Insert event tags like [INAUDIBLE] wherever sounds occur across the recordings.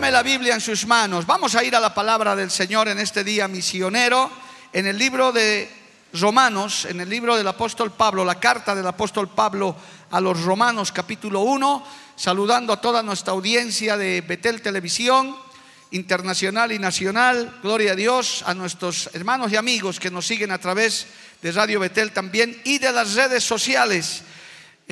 Tome la Biblia en sus manos. Vamos a ir a la palabra del Señor en este día misionero, en el libro de Romanos, en el libro del apóstol Pablo, la carta del apóstol Pablo a los Romanos capítulo 1, saludando a toda nuestra audiencia de Betel Televisión, internacional y nacional. Gloria a Dios, a nuestros hermanos y amigos que nos siguen a través de Radio Betel también y de las redes sociales.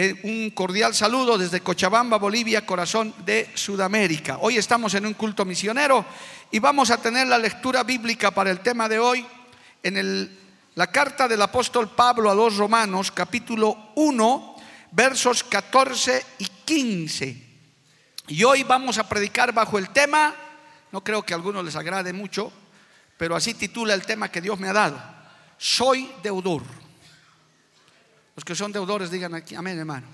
Eh, un cordial saludo desde Cochabamba, Bolivia, corazón de Sudamérica. Hoy estamos en un culto misionero y vamos a tener la lectura bíblica para el tema de hoy en la carta del apóstol Pablo a los Romanos, capítulo 1, versos 14 y 15. Y hoy vamos a predicar bajo el tema, no creo que a algunos les agrade mucho, pero así titula el tema que Dios me ha dado. Soy deudor. Los que son deudores digan aquí, amén hermano.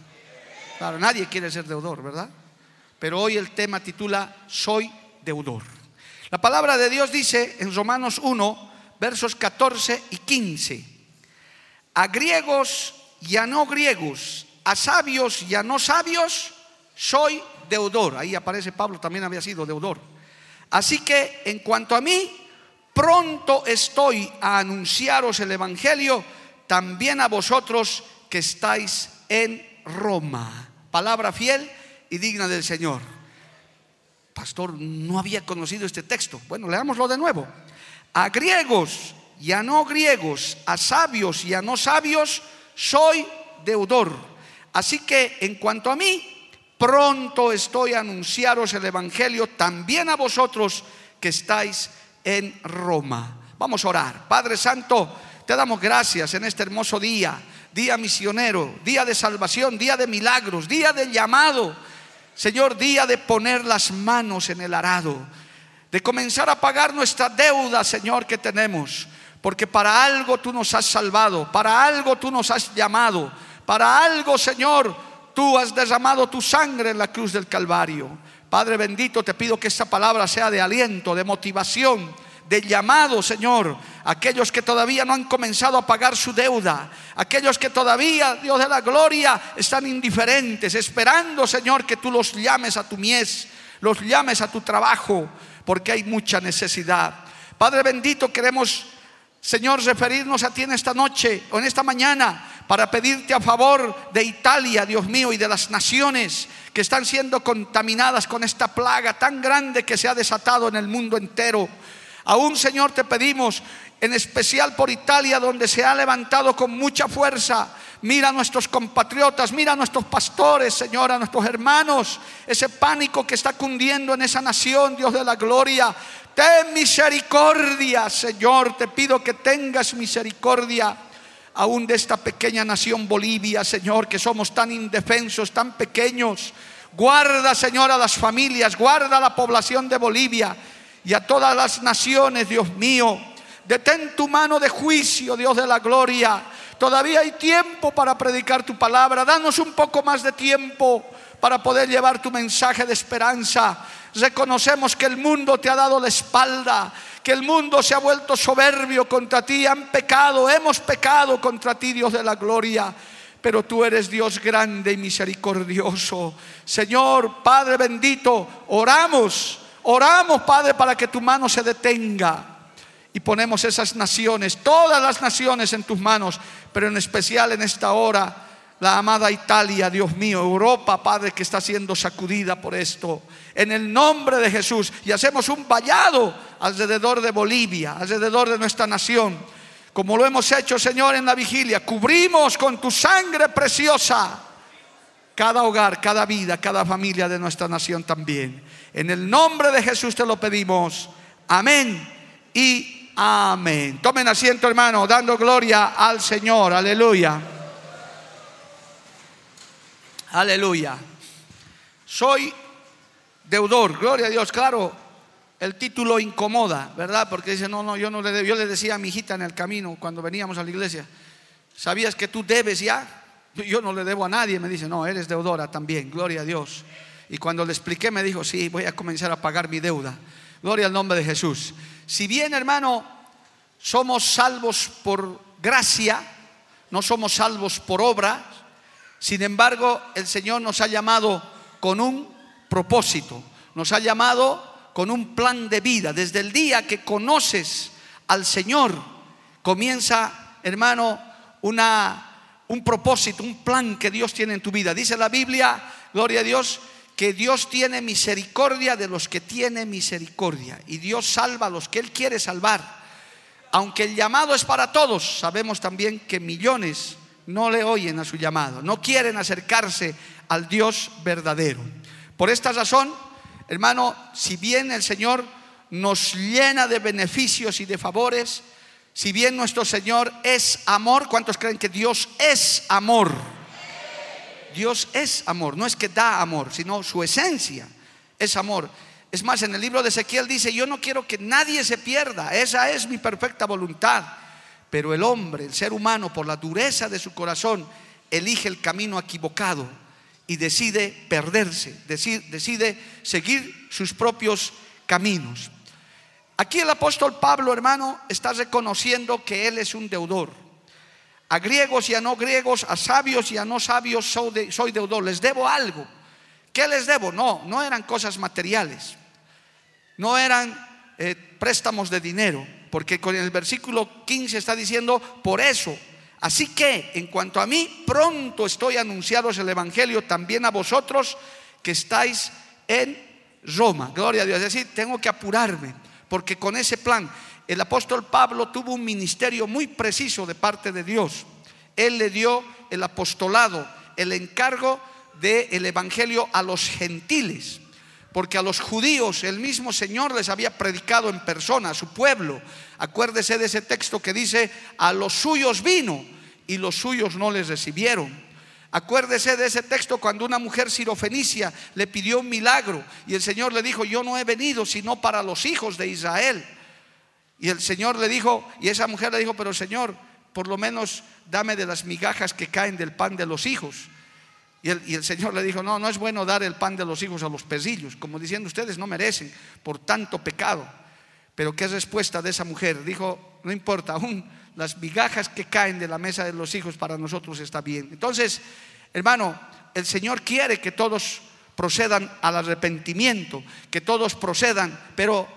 Claro, nadie quiere ser deudor, ¿verdad? Pero hoy el tema titula Soy deudor. La palabra de Dios dice en Romanos 1, versos 14 y 15, a griegos y a no griegos, a sabios y a no sabios, soy deudor. Ahí aparece Pablo, también había sido deudor. Así que en cuanto a mí, pronto estoy a anunciaros el Evangelio, también a vosotros que estáis en Roma. Palabra fiel y digna del Señor. Pastor, no había conocido este texto. Bueno, leámoslo de nuevo. A griegos y a no griegos, a sabios y a no sabios, soy deudor. Así que en cuanto a mí, pronto estoy a anunciaros el Evangelio también a vosotros que estáis en Roma. Vamos a orar. Padre Santo, te damos gracias en este hermoso día día misionero, día de salvación, día de milagros, día de llamado. Señor, día de poner las manos en el arado, de comenzar a pagar nuestra deuda, Señor, que tenemos. Porque para algo tú nos has salvado, para algo tú nos has llamado, para algo, Señor, tú has derramado tu sangre en la cruz del Calvario. Padre bendito, te pido que esta palabra sea de aliento, de motivación, de llamado, Señor, aquellos que todavía no han comenzado a pagar su deuda, aquellos que todavía, Dios de la gloria, están indiferentes, esperando, Señor, que tú los llames a tu mies, los llames a tu trabajo, porque hay mucha necesidad. Padre bendito, queremos, Señor, referirnos a ti en esta noche o en esta mañana para pedirte a favor de Italia, Dios mío, y de las naciones que están siendo contaminadas con esta plaga tan grande que se ha desatado en el mundo entero. Aún, Señor, te pedimos, en especial por Italia, donde se ha levantado con mucha fuerza. Mira a nuestros compatriotas, mira a nuestros pastores, Señor, a nuestros hermanos, ese pánico que está cundiendo en esa nación, Dios de la gloria. Ten misericordia, Señor, te pido que tengas misericordia aún de esta pequeña nación Bolivia, Señor, que somos tan indefensos, tan pequeños. Guarda, Señor, a las familias, guarda a la población de Bolivia y a todas las naciones, Dios mío. Detén tu mano de juicio, Dios de la gloria. Todavía hay tiempo para predicar tu palabra. Danos un poco más de tiempo para poder llevar tu mensaje de esperanza. Reconocemos que el mundo te ha dado la espalda, que el mundo se ha vuelto soberbio contra ti, han pecado, hemos pecado contra ti, Dios de la gloria. Pero tú eres Dios grande y misericordioso. Señor, Padre bendito, oramos Oramos, Padre, para que tu mano se detenga. Y ponemos esas naciones, todas las naciones en tus manos, pero en especial en esta hora, la amada Italia, Dios mío, Europa, Padre, que está siendo sacudida por esto. En el nombre de Jesús. Y hacemos un vallado alrededor de Bolivia, alrededor de nuestra nación. Como lo hemos hecho, Señor, en la vigilia. Cubrimos con tu sangre preciosa cada hogar, cada vida, cada familia de nuestra nación también. En el nombre de Jesús te lo pedimos. Amén y Amén. Tomen asiento, hermano, dando gloria al Señor. Aleluya. Aleluya. Soy deudor, gloria a Dios. Claro, el título incomoda, ¿verdad? Porque dice, no, no, yo no le debo. Yo le decía a mi hijita en el camino cuando veníamos a la iglesia, ¿sabías que tú debes ya? [LAUGHS] Yo no le debo a nadie. Me dice, no, eres deudora también, gloria a Dios. Y cuando le expliqué, me dijo, sí, voy a comenzar a pagar mi deuda. Gloria al nombre de Jesús. Si bien, hermano, somos salvos por gracia, no somos salvos por obra, sin embargo, el Señor nos ha llamado con un propósito, nos ha llamado con un plan de vida. Desde el día que conoces al Señor, comienza, hermano, una, un propósito, un plan que Dios tiene en tu vida. Dice la Biblia, gloria a Dios, que Dios tiene misericordia de los que tiene misericordia y Dios salva a los que Él quiere salvar. Aunque el llamado es para todos, sabemos también que millones no le oyen a su llamado, no quieren acercarse al Dios verdadero. Por esta razón, hermano, si bien el Señor nos llena de beneficios y de favores, si bien nuestro Señor es amor, ¿cuántos creen que Dios es amor? Dios es amor, no es que da amor, sino su esencia es amor. Es más, en el libro de Ezequiel dice, yo no quiero que nadie se pierda, esa es mi perfecta voluntad. Pero el hombre, el ser humano, por la dureza de su corazón, elige el camino equivocado y decide perderse, decide, seguir sus propios caminos. Aquí el apóstol Pablo, hermano, está reconociendo que él es un deudor a griegos y a no griegos, a sabios y a no sabios soy, deudor, les debo algo. ¿Qué les debo? No, no eran cosas materiales, no eran eh, préstamos de dinero, porque con el versículo 15 está diciendo, por eso, así que en cuanto a mí, pronto estoy anunciados el Evangelio también a vosotros que estáis en Roma. Gloria a Dios. Es decir, tengo que apurarme, porque con ese plan el apóstol Pablo tuvo un ministerio muy preciso de parte de Dios. Él le dio el apostolado, el encargo del evangelio a los gentiles, porque a los judíos el mismo Señor les había predicado en persona, a su pueblo. Acuérdese de ese texto que dice, a los suyos vino y los suyos no les recibieron. Acuérdese de ese texto cuando una mujer sirofenicia le pidió un milagro y el Señor le dijo, yo no he venido sino para los hijos de Israel. Y el Señor le dijo, y esa mujer le dijo, pero Señor, por lo menos dame de las migajas que caen del pan de los hijos. Y el, Señor le dijo, no, no es bueno dar el pan de los hijos a los pezillos, como diciendo, ustedes no merecen por tanto pecado. Pero ¿qué respuesta de esa mujer? Dijo, no importa, aún las migajas que caen de la mesa de los hijos para nosotros está bien. Entonces, hermano, el Señor quiere que todos procedan al arrepentimiento, que todos procedan, pero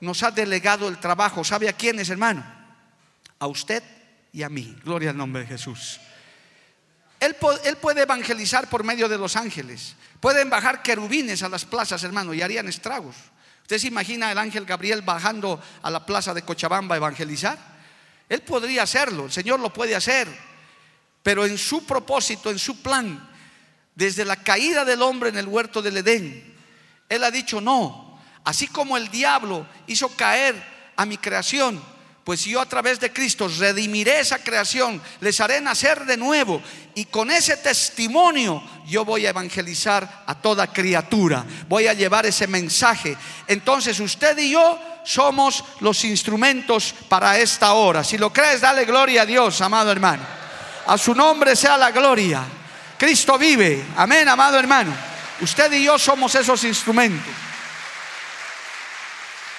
nos ha delegado el trabajo. ¿Sabe a quiénes, hermano? A usted y a mí. Gloria al nombre de Jesús. Él, puede evangelizar por medio de los ángeles. Pueden bajar querubines a las plazas, hermano, y harían estragos. ¿Usted se imagina el ángel Gabriel bajando a la plaza de Cochabamba a evangelizar? Él podría hacerlo, el Señor lo puede hacer, pero en su propósito, en su plan, desde la caída del hombre en el huerto del Edén, Él ha dicho, no, Así como el diablo hizo caer a mi creación, pues yo a través de Cristo redimiré esa creación, les haré nacer de nuevo y con ese testimonio yo voy a evangelizar a toda criatura, voy a llevar ese mensaje. Entonces usted y yo somos los instrumentos para esta hora. Si lo crees, dale gloria a Dios, amado hermano. A su nombre sea la gloria. Cristo vive. Amén, amado hermano. Usted y yo somos esos instrumentos.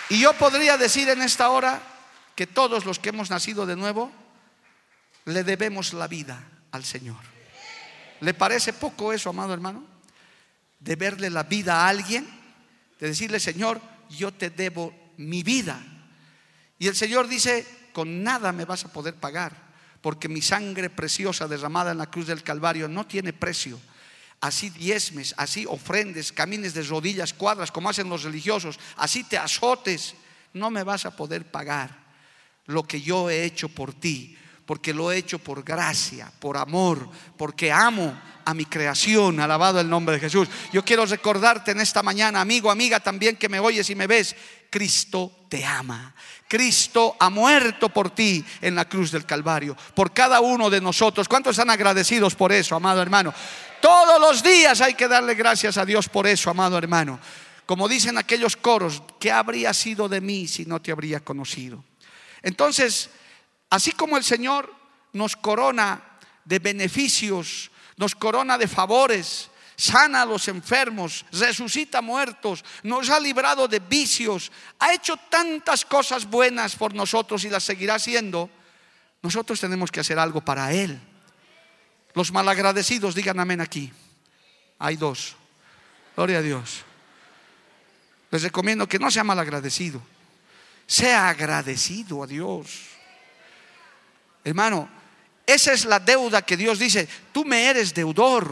Y yo podría decir en esta hora que todos los que hemos nacido de nuevo le debemos la vida al Señor. ¿Le parece poco eso, amado hermano? Deberle la vida a alguien, de decirle, Señor, yo te debo mi vida. Y el Señor dice, con nada me vas a poder pagar, porque mi sangre preciosa derramada en la cruz del Calvario no tiene precio así diezmes, así ofrendes, camines de rodillas, cuadras, como hacen los religiosos, así te azotes, no me vas a poder pagar lo que yo he hecho por ti, porque lo he hecho por gracia, por amor, porque amo a mi creación, alabado el nombre de Jesús. Yo quiero recordarte en esta mañana, amigo, amiga, también que me oyes y me ves, Cristo te ama. Cristo ha muerto por ti en la cruz del Calvario, por cada uno de nosotros. ¿Cuántos están agradecidos por eso, amado hermano? Todos los días hay que darle gracias a Dios por eso, amado hermano. Como dicen aquellos coros, ¿qué habría sido de mí si no te habría conocido? Entonces, así como el Señor nos corona de beneficios, nos corona de favores, sana a los enfermos, resucita muertos, nos ha librado de vicios, ha hecho tantas cosas buenas por nosotros y las seguirá haciendo, nosotros tenemos que hacer algo para Él. Los malagradecidos, digan amén aquí. Hay dos. Gloria a Dios. Les recomiendo que no sea malagradecido. Sea agradecido a Dios. Hermano, esa es la deuda que Dios dice, tú me eres deudor.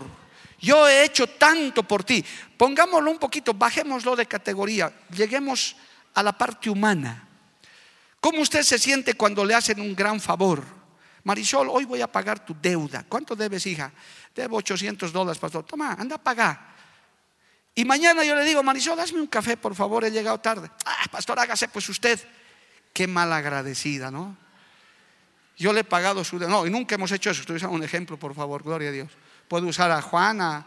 Yo he hecho tanto por ti. Pongámoslo un poquito, bajémoslo de categoría, lleguemos a la parte humana. ¿Cómo usted se siente cuando le hacen un gran favor? Marisol, hoy voy a pagar tu deuda. ¿Cuánto debes, hija? Debo 800 dólares, pastor. Toma, anda a pagar. Y mañana yo le digo, Marisol, hazme un café, por favor, he llegado tarde. Ah, pastor, hágase pues usted. Qué malagradecida, ¿no? Yo le he pagado su deuda. No, y nunca hemos hecho eso. Estoy usando un ejemplo, por favor, gloria a Dios. Puedo usar a Juana,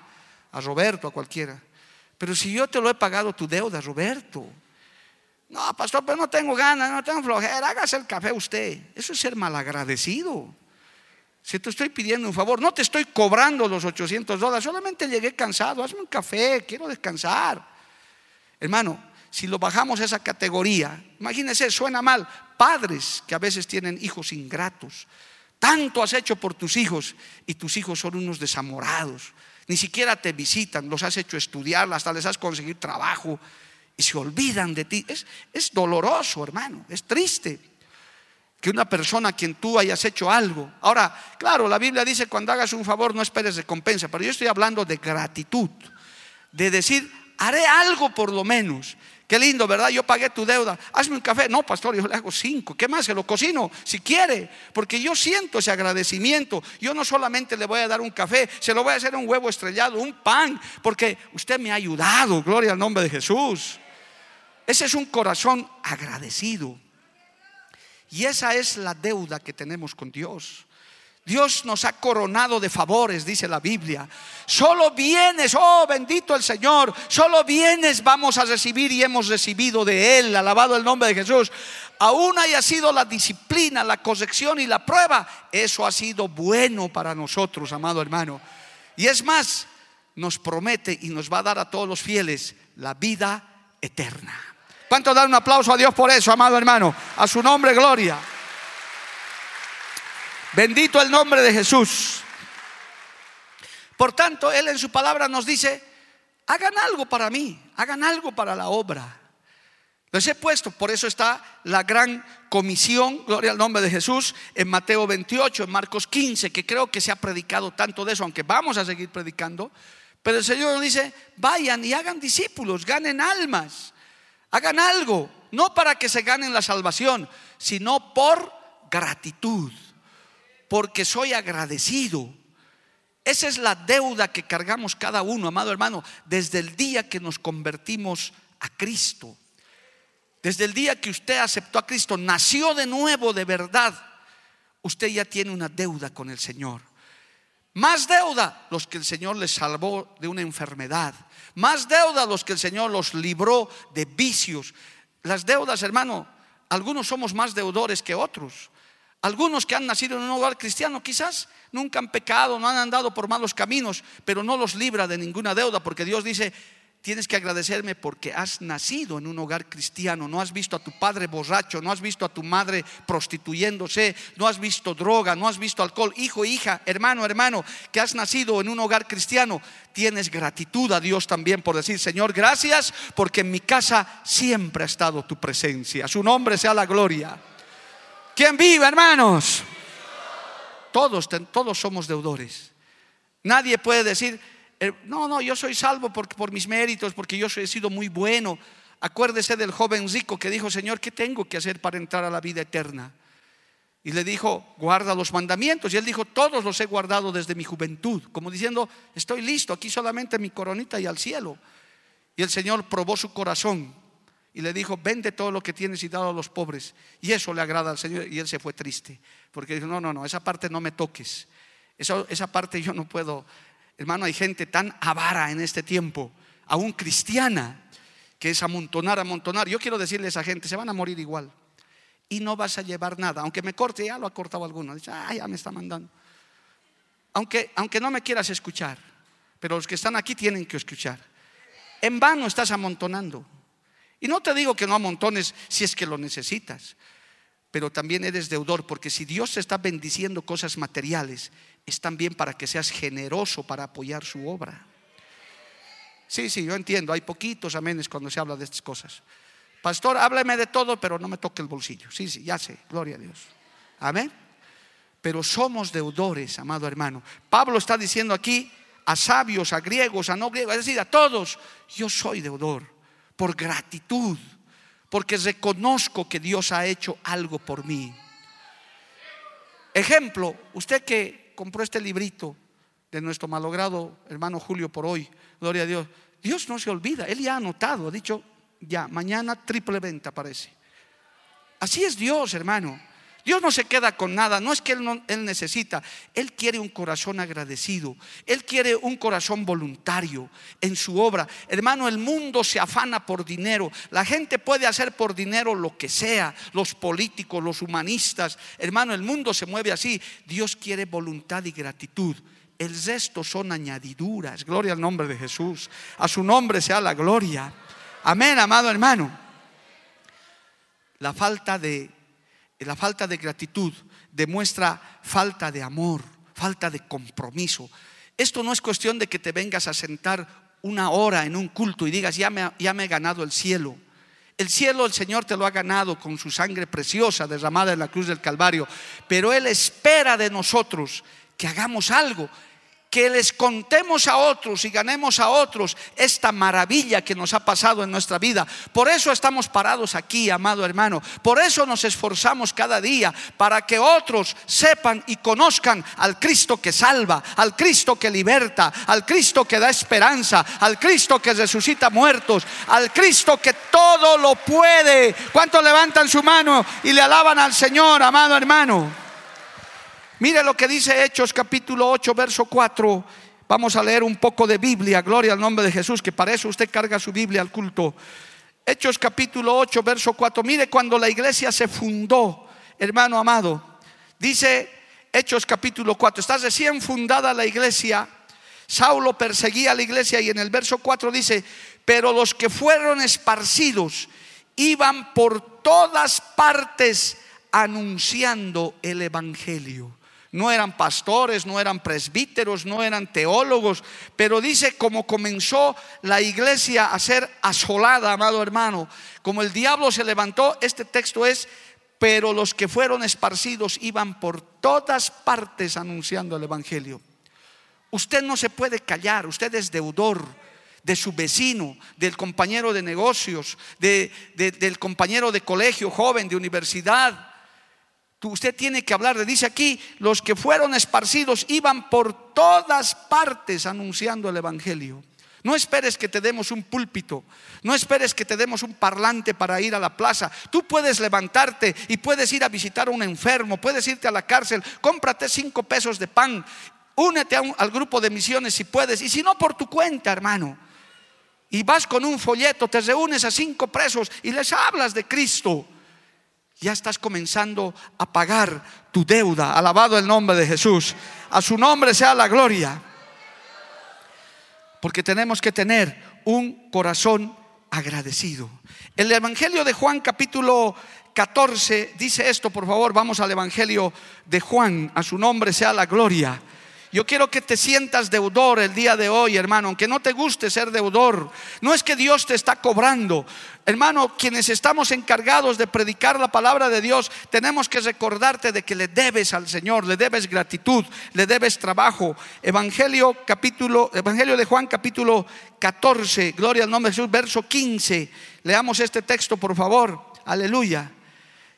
a Roberto, a cualquiera. Pero si yo te lo he pagado tu deuda, Roberto. No, pastor, pero no tengo ganas, no tengo flojera, hágase el café usted. Eso es ser malagradecido. Si te estoy pidiendo un favor, no te estoy cobrando los 800 dólares, solamente llegué cansado, hazme un café, quiero descansar. Hermano, si lo bajamos a esa categoría, imagínense, suena mal, padres que a veces tienen hijos ingratos, tanto has hecho por tus hijos y tus hijos son unos desamorados. Ni siquiera te visitan, los has hecho estudiar, hasta les has conseguido trabajo y se olvidan de ti. Es, es doloroso, hermano, es triste que una persona a quien tú hayas hecho algo. Ahora, claro, la Biblia dice cuando hagas un favor no esperes recompensa, pero yo estoy hablando de gratitud, de decir, haré algo por lo menos. Qué lindo, ¿verdad? Yo pagué tu deuda. Hazme un café. No, pastor, yo le hago cinco. ¿Qué más? Se lo cocino si quiere. Porque yo siento ese agradecimiento. Yo no solamente le voy a dar un café, se lo voy a hacer un huevo estrellado, un pan. Porque usted me ha ayudado. Gloria al nombre de Jesús. Ese es un corazón agradecido. Y esa es la deuda que tenemos con Dios. Dios nos ha coronado de favores, dice la Biblia. Solo bienes, oh bendito el Señor, solo bienes vamos a recibir y hemos recibido de Él, alabado el nombre de Jesús. Aún haya sido la disciplina, la corrección y la prueba, eso ha sido bueno para nosotros, amado hermano. Y es más, nos promete y nos va a dar a todos los fieles la vida eterna. ¿Cuánto dar un aplauso a Dios por eso, amado hermano? A su nombre, gloria. Bendito el nombre de Jesús. Por tanto, Él en su palabra nos dice, hagan algo para mí, hagan algo para la obra. Les he puesto, por eso está la gran comisión, gloria al nombre de Jesús, en Mateo 28, en Marcos 15, que creo que se ha predicado tanto de eso, aunque vamos a seguir predicando. Pero el Señor dice, vayan y hagan discípulos, ganen almas, hagan algo, no para que se ganen la salvación, sino por gratitud porque soy agradecido. Esa es la deuda que cargamos cada uno, amado hermano, desde el día que nos convertimos a Cristo. Desde el día que usted aceptó a Cristo, nació de nuevo de verdad, usted ya tiene una deuda con el Señor. Más deuda los que el Señor les salvó de una enfermedad. Más deuda los que el Señor los libró de vicios. Las deudas, hermano, algunos somos más deudores que otros. Algunos que han nacido en un hogar cristiano quizás nunca han pecado, no han andado por malos caminos, pero no los libra de ninguna deuda, porque Dios dice, tienes que agradecerme porque has nacido en un hogar cristiano, no has visto a tu padre borracho, no has visto a tu madre prostituyéndose, no has visto droga, no has visto alcohol. Hijo, hija, hermano, hermano, que has nacido en un hogar cristiano, tienes gratitud a Dios también por decir, Señor, gracias porque en mi casa siempre ha estado tu presencia. Su nombre sea la gloria. ¿Quién vive, hermanos? Todos, todos somos deudores. Nadie puede decir, no, no, yo soy salvo por, mis méritos, porque yo he sido muy bueno. Acuérdese del joven rico que dijo, Señor, ¿qué tengo que hacer para entrar a la vida eterna? Y le dijo, guarda los mandamientos. Y él dijo, todos los he guardado desde mi juventud. Como diciendo, estoy listo, aquí solamente mi coronita y al cielo. Y el Señor probó su corazón y le dijo, vende todo lo que tienes y dalo a los pobres. Y eso le agrada al Señor. Y él se fue triste. Porque dijo, no, no, no, esa parte no me toques. Esa parte yo no puedo. Hermano, hay gente tan avara en este tiempo, aún cristiana, que es amontonar, amontonar. Yo quiero decirle a esa gente, se van a morir igual. Y no vas a llevar nada. Aunque me corte, ya lo ha cortado alguno. Dice, ah, ya me está mandando. Aunque, aunque no me quieras escuchar, pero los que están aquí tienen que escuchar. En vano estás amontonando. Y no te digo que no amontones si es que lo necesitas, pero también eres deudor, porque si Dios te está bendiciendo cosas materiales, es también para que seas generoso para apoyar su obra. Sí, sí, yo entiendo, hay poquitos amenes cuando se habla de estas cosas. Pastor, háblame de todo, pero no me toque el bolsillo. Sí, sí, ya sé, gloria a Dios. Amén. Pero somos deudores, amado hermano. Pablo está diciendo aquí a sabios, a griegos, a no griegos, es decir, a todos, yo soy deudor por gratitud, porque reconozco que Dios ha hecho algo por mí. Ejemplo, usted que compró este librito de nuestro malogrado hermano Julio por hoy, gloria a Dios, Dios no se olvida, Él ya ha anotado, ha dicho, ya, mañana triple venta parece. Así es Dios, hermano. Dios no se queda con nada, no es que él, él, necesita, Él quiere un corazón agradecido, Él quiere un corazón voluntario en su obra. Hermano, el mundo se afana por dinero, la gente puede hacer por dinero lo que sea, los políticos, los humanistas, hermano, el mundo se mueve así, Dios quiere voluntad y gratitud. El resto son añadiduras, gloria al nombre de Jesús, a su nombre sea la gloria. Amén, amado hermano. La falta de la falta de gratitud demuestra falta de amor, falta de compromiso. Esto no es cuestión de que te vengas a sentar una hora en un culto y digas, ya me, ya me he ganado el cielo. El cielo el Señor te lo ha ganado con su sangre preciosa derramada en la cruz del Calvario, pero Él espera de nosotros que hagamos algo que les contemos a otros y ganemos a otros esta maravilla que nos ha pasado en nuestra vida. Por eso estamos parados aquí, amado hermano. Por eso nos esforzamos cada día para que otros sepan y conozcan al Cristo que salva, al Cristo que liberta, al Cristo que da esperanza, al Cristo que resucita muertos, al Cristo que todo lo puede. ¿Cuántos levantan su mano y le alaban al Señor, amado hermano? Mire lo que dice Hechos capítulo 8, verso 4. Vamos a leer un poco de Biblia, gloria al nombre de Jesús, que para eso usted carga su Biblia al culto. Hechos capítulo 8, verso 4. Mire cuando la iglesia se fundó, hermano amado. Dice Hechos capítulo 4, está recién fundada la iglesia. Saulo perseguía a la iglesia y en el verso 4 dice, pero los que fueron esparcidos iban por todas partes anunciando el Evangelio. No eran pastores, no eran presbíteros, no eran teólogos, pero dice como comenzó la iglesia a ser asolada, amado hermano, como el diablo se levantó, este texto es, pero los que fueron esparcidos iban por todas partes anunciando el Evangelio. Usted no se puede callar, usted es deudor de su vecino, del compañero de negocios, del compañero de colegio joven, de universidad, Usted tiene que hablar de, dice aquí, los que fueron esparcidos iban por todas partes anunciando el Evangelio. No esperes que te demos un púlpito, no esperes que te demos un parlante para ir a la plaza. Tú puedes levantarte y puedes ir a visitar a un enfermo, puedes irte a la cárcel, cómprate cinco pesos de pan, únete al grupo de misiones si puedes, y si no por tu cuenta, hermano. Y vas con un folleto, te reúnes a cinco presos y les hablas de Cristo ya estás comenzando a pagar tu deuda. Alabado el nombre de Jesús. A su nombre sea la gloria. Porque tenemos que tener un corazón agradecido. El Evangelio de Juan capítulo 14 dice esto, por favor, vamos al Evangelio de Juan. A su nombre sea la gloria. Yo quiero que te sientas deudor el día de hoy, hermano, aunque no te guste ser deudor. No es que Dios te está cobrando. Hermano, quienes estamos encargados de predicar la palabra de Dios, tenemos que recordarte de que le debes al Señor, le debes gratitud, le debes trabajo. Evangelio capítulo Evangelio de Juan capítulo 14, gloria al nombre de Jesús, verso 15. Leamos este texto, por favor. Aleluya.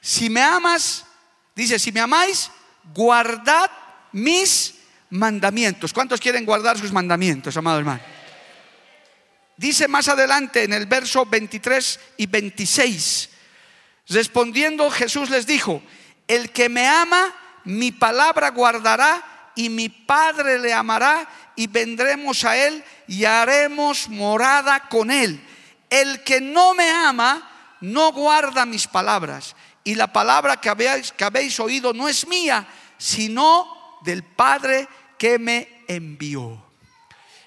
Si me amas, Dice, si me amáis, guardad mis mandamientos. ¿Cuántos quieren guardar sus mandamientos, amado hermano? Dice más adelante en el verso 23 y 26, respondiendo Jesús les dijo, el que me ama, mi palabra guardará y mi Padre le amará y vendremos a él y haremos morada con él. El que no me ama, no guarda mis palabras. Y la palabra que habéis, que habéis oído no es mía, sino del Padre que me envió.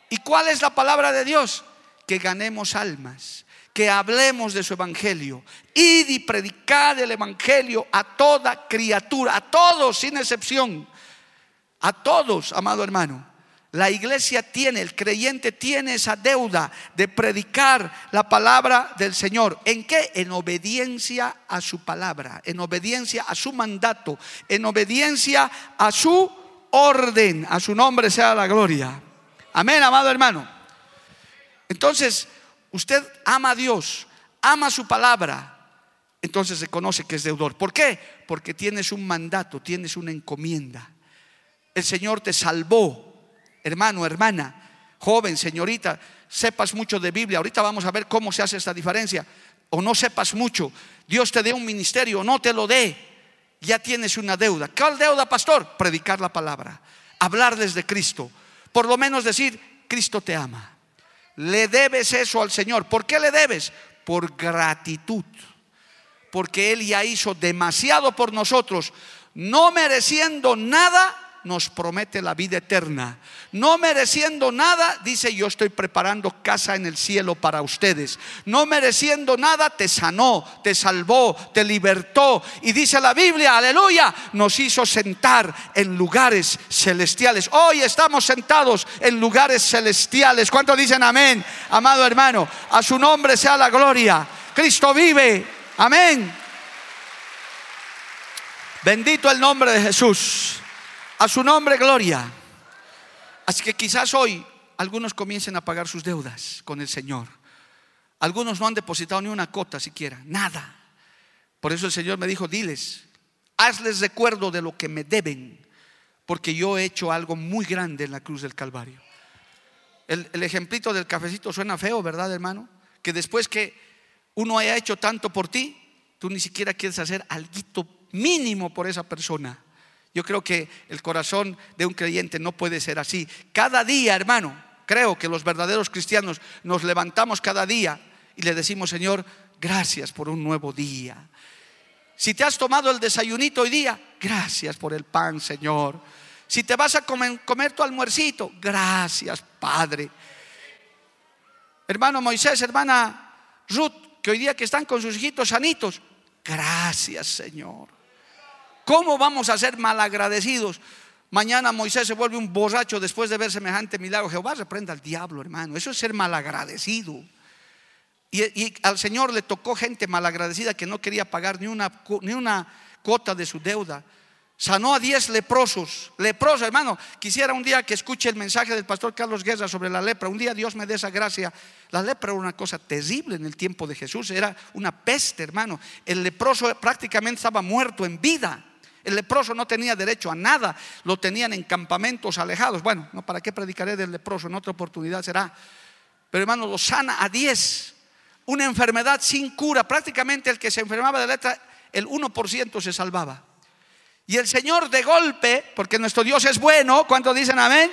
¿Y cuál es la palabra de Dios? Que ganemos almas, que hablemos de su evangelio. Id y predicad el evangelio a toda criatura, a todos sin excepción. A todos, amado hermano. La iglesia tiene, el creyente tiene esa deuda de predicar la palabra del Señor. ¿En qué? En obediencia a su palabra, en obediencia a su mandato, en obediencia a su orden. A su nombre sea la gloria. Amén, amado hermano. Entonces, usted ama a Dios, ama su palabra. Entonces se conoce que es deudor. ¿Por qué? Porque tienes un mandato, tienes una encomienda. El Señor te salvó hermano, hermana, joven, señorita, sepas mucho de Biblia. Ahorita vamos a ver cómo se hace esta diferencia. O no sepas mucho. Dios te dé un ministerio, no te lo dé. Ya tienes una deuda. ¿Cuál deuda, pastor? Predicar la palabra. Hablarles de Cristo. Por lo menos decir, Cristo te ama. Le debes eso al Señor. ¿Por qué le debes? Por gratitud. Porque Él ya hizo demasiado por nosotros, no mereciendo nada nos promete la vida eterna. No mereciendo nada, dice, yo estoy preparando casa en el cielo para ustedes. No mereciendo nada, te sanó, te salvó, te libertó. Y dice la Biblia, aleluya, nos hizo sentar en lugares celestiales. Hoy estamos sentados en lugares celestiales. ¿Cuántos dicen amén? Amado hermano, a su nombre sea la gloria. Cristo vive. Amén. Bendito el nombre de Jesús. A su nombre, gloria. Así que quizás hoy algunos comiencen a pagar sus deudas con el Señor. Algunos no han depositado ni una cota siquiera, nada. Por eso el Señor me dijo, diles, hazles recuerdo de lo que me deben, porque yo he hecho algo muy grande en la cruz del Calvario. El, el ejemplito del cafecito suena feo, ¿verdad, hermano? Que después que uno haya hecho tanto por ti, tú ni siquiera quieres hacer algo mínimo por esa persona. Yo creo que el corazón de un creyente no puede ser así. Cada día, hermano, creo que los verdaderos cristianos nos levantamos cada día y le decimos, Señor, gracias por un nuevo día. Si te has tomado el desayunito hoy día, gracias por el pan, Señor. Si te vas a comer, tu almuercito, gracias, Padre. Hermano Moisés, hermana Ruth, que hoy día que están con sus hijitos sanitos, gracias, Señor. ¿Cómo vamos a ser malagradecidos? Mañana Moisés se vuelve un borracho después de ver semejante milagro. Jehová reprenda al diablo, hermano. Eso es ser malagradecido. Y, al Señor le tocó gente malagradecida que no quería pagar ni una, ni una cuota de su deuda. Sanó a diez leprosos. Leprosos, hermano. Quisiera un día que escuche el mensaje del pastor Carlos Guerra sobre la lepra. Un día Dios me dé esa gracia. La lepra era una cosa terrible en el tiempo de Jesús. Era una peste, hermano. El leproso prácticamente estaba muerto en vida. El leproso no tenía derecho a nada, lo tenían en campamentos alejados. Bueno, no para qué predicaré del leproso, en otra oportunidad será. Pero hermano, lo sana a 10. Una enfermedad sin cura, prácticamente el que se enfermaba de letra, el 1% se salvaba. Y el Señor de golpe, porque nuestro Dios es bueno, ¿cuántos dicen amén?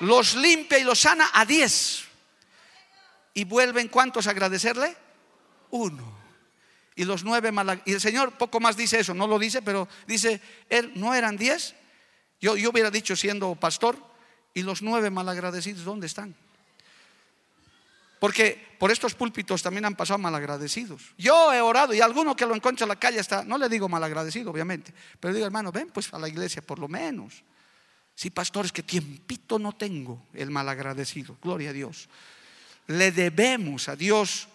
Los limpia y los sana a 10. ¿Y vuelven cuántos a agradecerle? Uno. Y los nueve Y el Señor poco más dice eso, no lo dice, pero dice, él no eran diez. Yo, yo hubiera dicho siendo pastor, y los nueve malagradecidos, ¿dónde están? Porque por estos púlpitos también han pasado malagradecidos. Yo he orado y alguno que lo encuentra en la calle está, no le digo malagradecido, obviamente, pero digo, hermano, ven pues a la iglesia por lo menos. Sí, pastores, que tiempito no tengo el malagradecido, gloria a Dios. Le debemos a Dios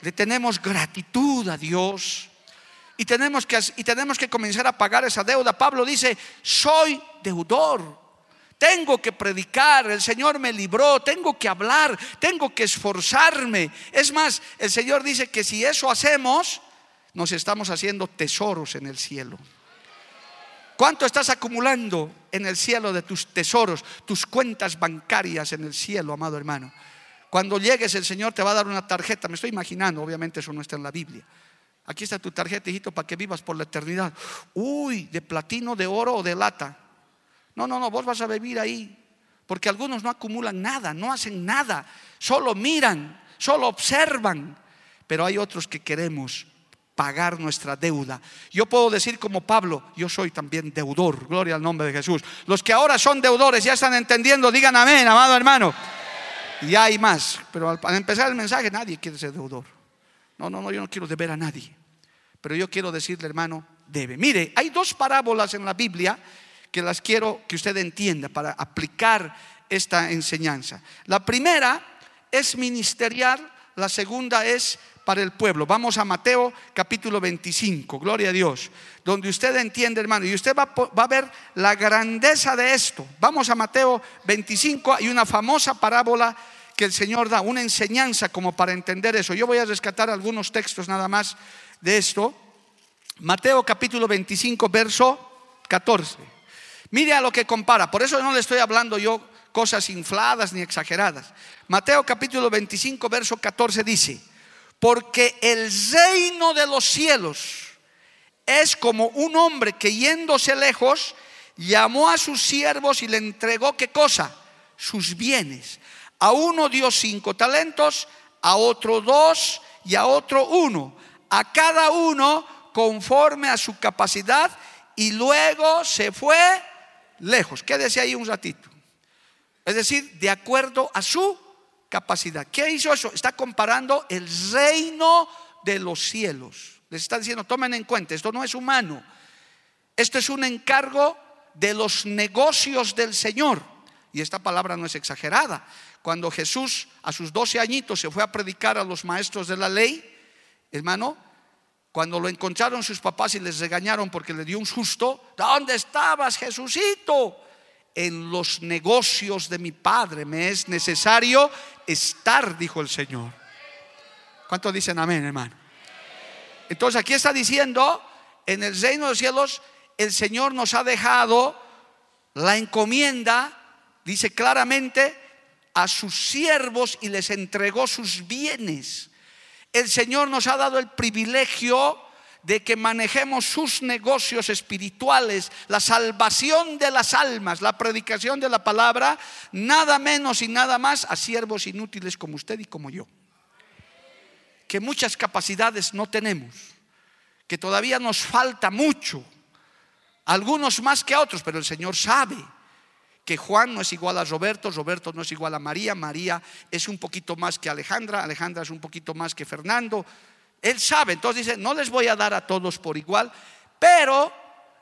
le tenemos gratitud a Dios y tenemos que, y tenemos que comenzar a pagar esa deuda. Pablo dice, soy deudor. Tengo que predicar, el Señor me libró, tengo que hablar, tengo que esforzarme. Es más, el Señor dice que si eso hacemos, nos estamos haciendo tesoros en el cielo. ¿Cuánto estás acumulando en el cielo de tus tesoros, tus cuentas bancarias en el cielo, amado hermano? Cuando llegues el Señor te va a dar una tarjeta, me estoy imaginando, obviamente eso no está en la Biblia. Aquí está tu tarjeta, hijito, para que vivas por la eternidad. Uy, de platino, de oro o de lata. No, no, no, vos vas a vivir ahí. Porque algunos no acumulan nada, no hacen nada, solo miran, solo observan. Pero hay otros que queremos pagar nuestra deuda. Yo puedo decir como Pablo, yo soy también deudor, gloria al nombre de Jesús. Los que ahora son deudores ya están entendiendo, digan amén, amado hermano. Y hay más, pero al, empezar el mensaje nadie quiere ser deudor. No, no, no, yo no quiero deber a nadie. Pero yo quiero decirle, hermano, debe. Mire, hay dos parábolas en la Biblia que las quiero que usted entienda para aplicar esta enseñanza. La primera es ministerial, la segunda es para el pueblo. Vamos a Mateo capítulo 25, gloria a Dios, donde usted entiende, hermano, y usted va, va, a ver la grandeza de esto. Vamos a Mateo 25, hay una famosa parábola que el Señor da, una enseñanza como para entender eso. Yo voy a rescatar algunos textos nada más de esto. Mateo capítulo 25, verso 14. Mire a lo que compara, por eso no le estoy hablando yo cosas infladas ni exageradas. Mateo capítulo 25, verso 14 dice, porque el reino de los cielos es como un hombre que yéndose lejos llamó a sus siervos y le entregó qué cosa? Sus bienes. A uno dio cinco talentos, a otro dos y a otro uno. A cada uno conforme a su capacidad y luego se fue lejos. Quédese ahí un ratito. Es decir, de acuerdo a su capacidad. ¿Qué hizo eso? Está comparando el reino de los cielos. Les está diciendo, tomen en cuenta, esto no es humano. Esto es un encargo de los negocios del Señor. Y esta palabra no es exagerada. Cuando Jesús a sus 12 añitos se fue a predicar a los maestros de la ley, hermano, cuando lo encontraron sus papás y les regañaron porque le dio un susto, ¿dónde estabas, Jesucito? En los negocios de mi Padre me es necesario estar, dijo el Señor. ¿Cuántos dicen amén, hermano? Entonces aquí está diciendo, en el reino de los cielos, el Señor nos ha dejado la encomienda, dice claramente, a sus siervos y les entregó sus bienes. El Señor nos ha dado el privilegio de que manejemos sus negocios espirituales, la salvación de las almas, la predicación de la palabra, nada menos y nada más a siervos inútiles como usted y como yo. Que muchas capacidades no tenemos, que todavía nos falta mucho, algunos más que a otros, pero el Señor sabe que Juan no es igual a Roberto, Roberto no es igual a María, María es un poquito más que Alejandra, Alejandra es un poquito más que Fernando, él sabe, entonces dice, no les voy a dar a todos por igual, pero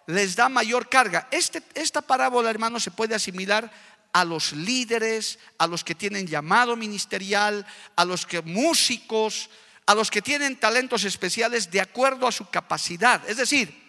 les da mayor carga. Este, esta parábola, hermano, se puede asimilar a los líderes, a los que tienen llamado ministerial, a los que músicos, a los que tienen talentos especiales de acuerdo a su capacidad. Es decir,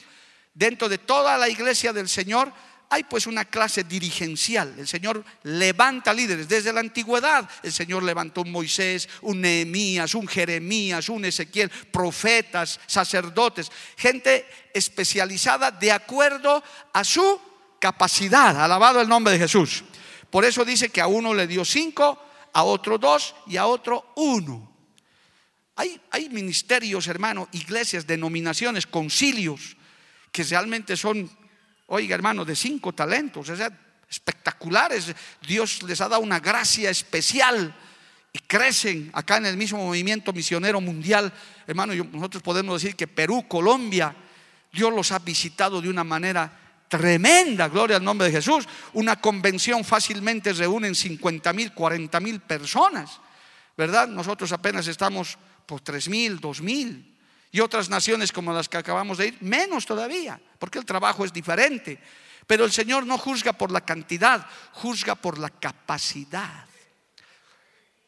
dentro de toda la iglesia del Señor hay pues una clase dirigencial. El Señor levanta líderes. Desde la antigüedad el Señor levantó un Moisés, un Nehemías, un Jeremías, un Ezequiel, profetas, sacerdotes, gente especializada de acuerdo a su capacidad. Alabado el nombre de Jesús. Por eso dice que a uno le dio cinco, a otro dos y a otro uno. Hay, hay ministerios, hermano, iglesias, denominaciones, concilios, que realmente son oiga hermano, de cinco talentos, o espectaculares. Dios les ha dado una gracia especial y crecen acá en el mismo movimiento misionero mundial. Hermano, nosotros podemos decir que Perú, Colombia, Dios los ha visitado de una manera tremenda, gloria al nombre de Jesús. Una convención fácilmente reúnen 50 mil, 40 mil personas, ¿verdad? Nosotros apenas estamos por 3 mil, 2 mil. Y otras naciones como las que acabamos de ir, menos todavía, porque el trabajo es diferente. Pero el Señor no juzga por la cantidad, juzga por la capacidad.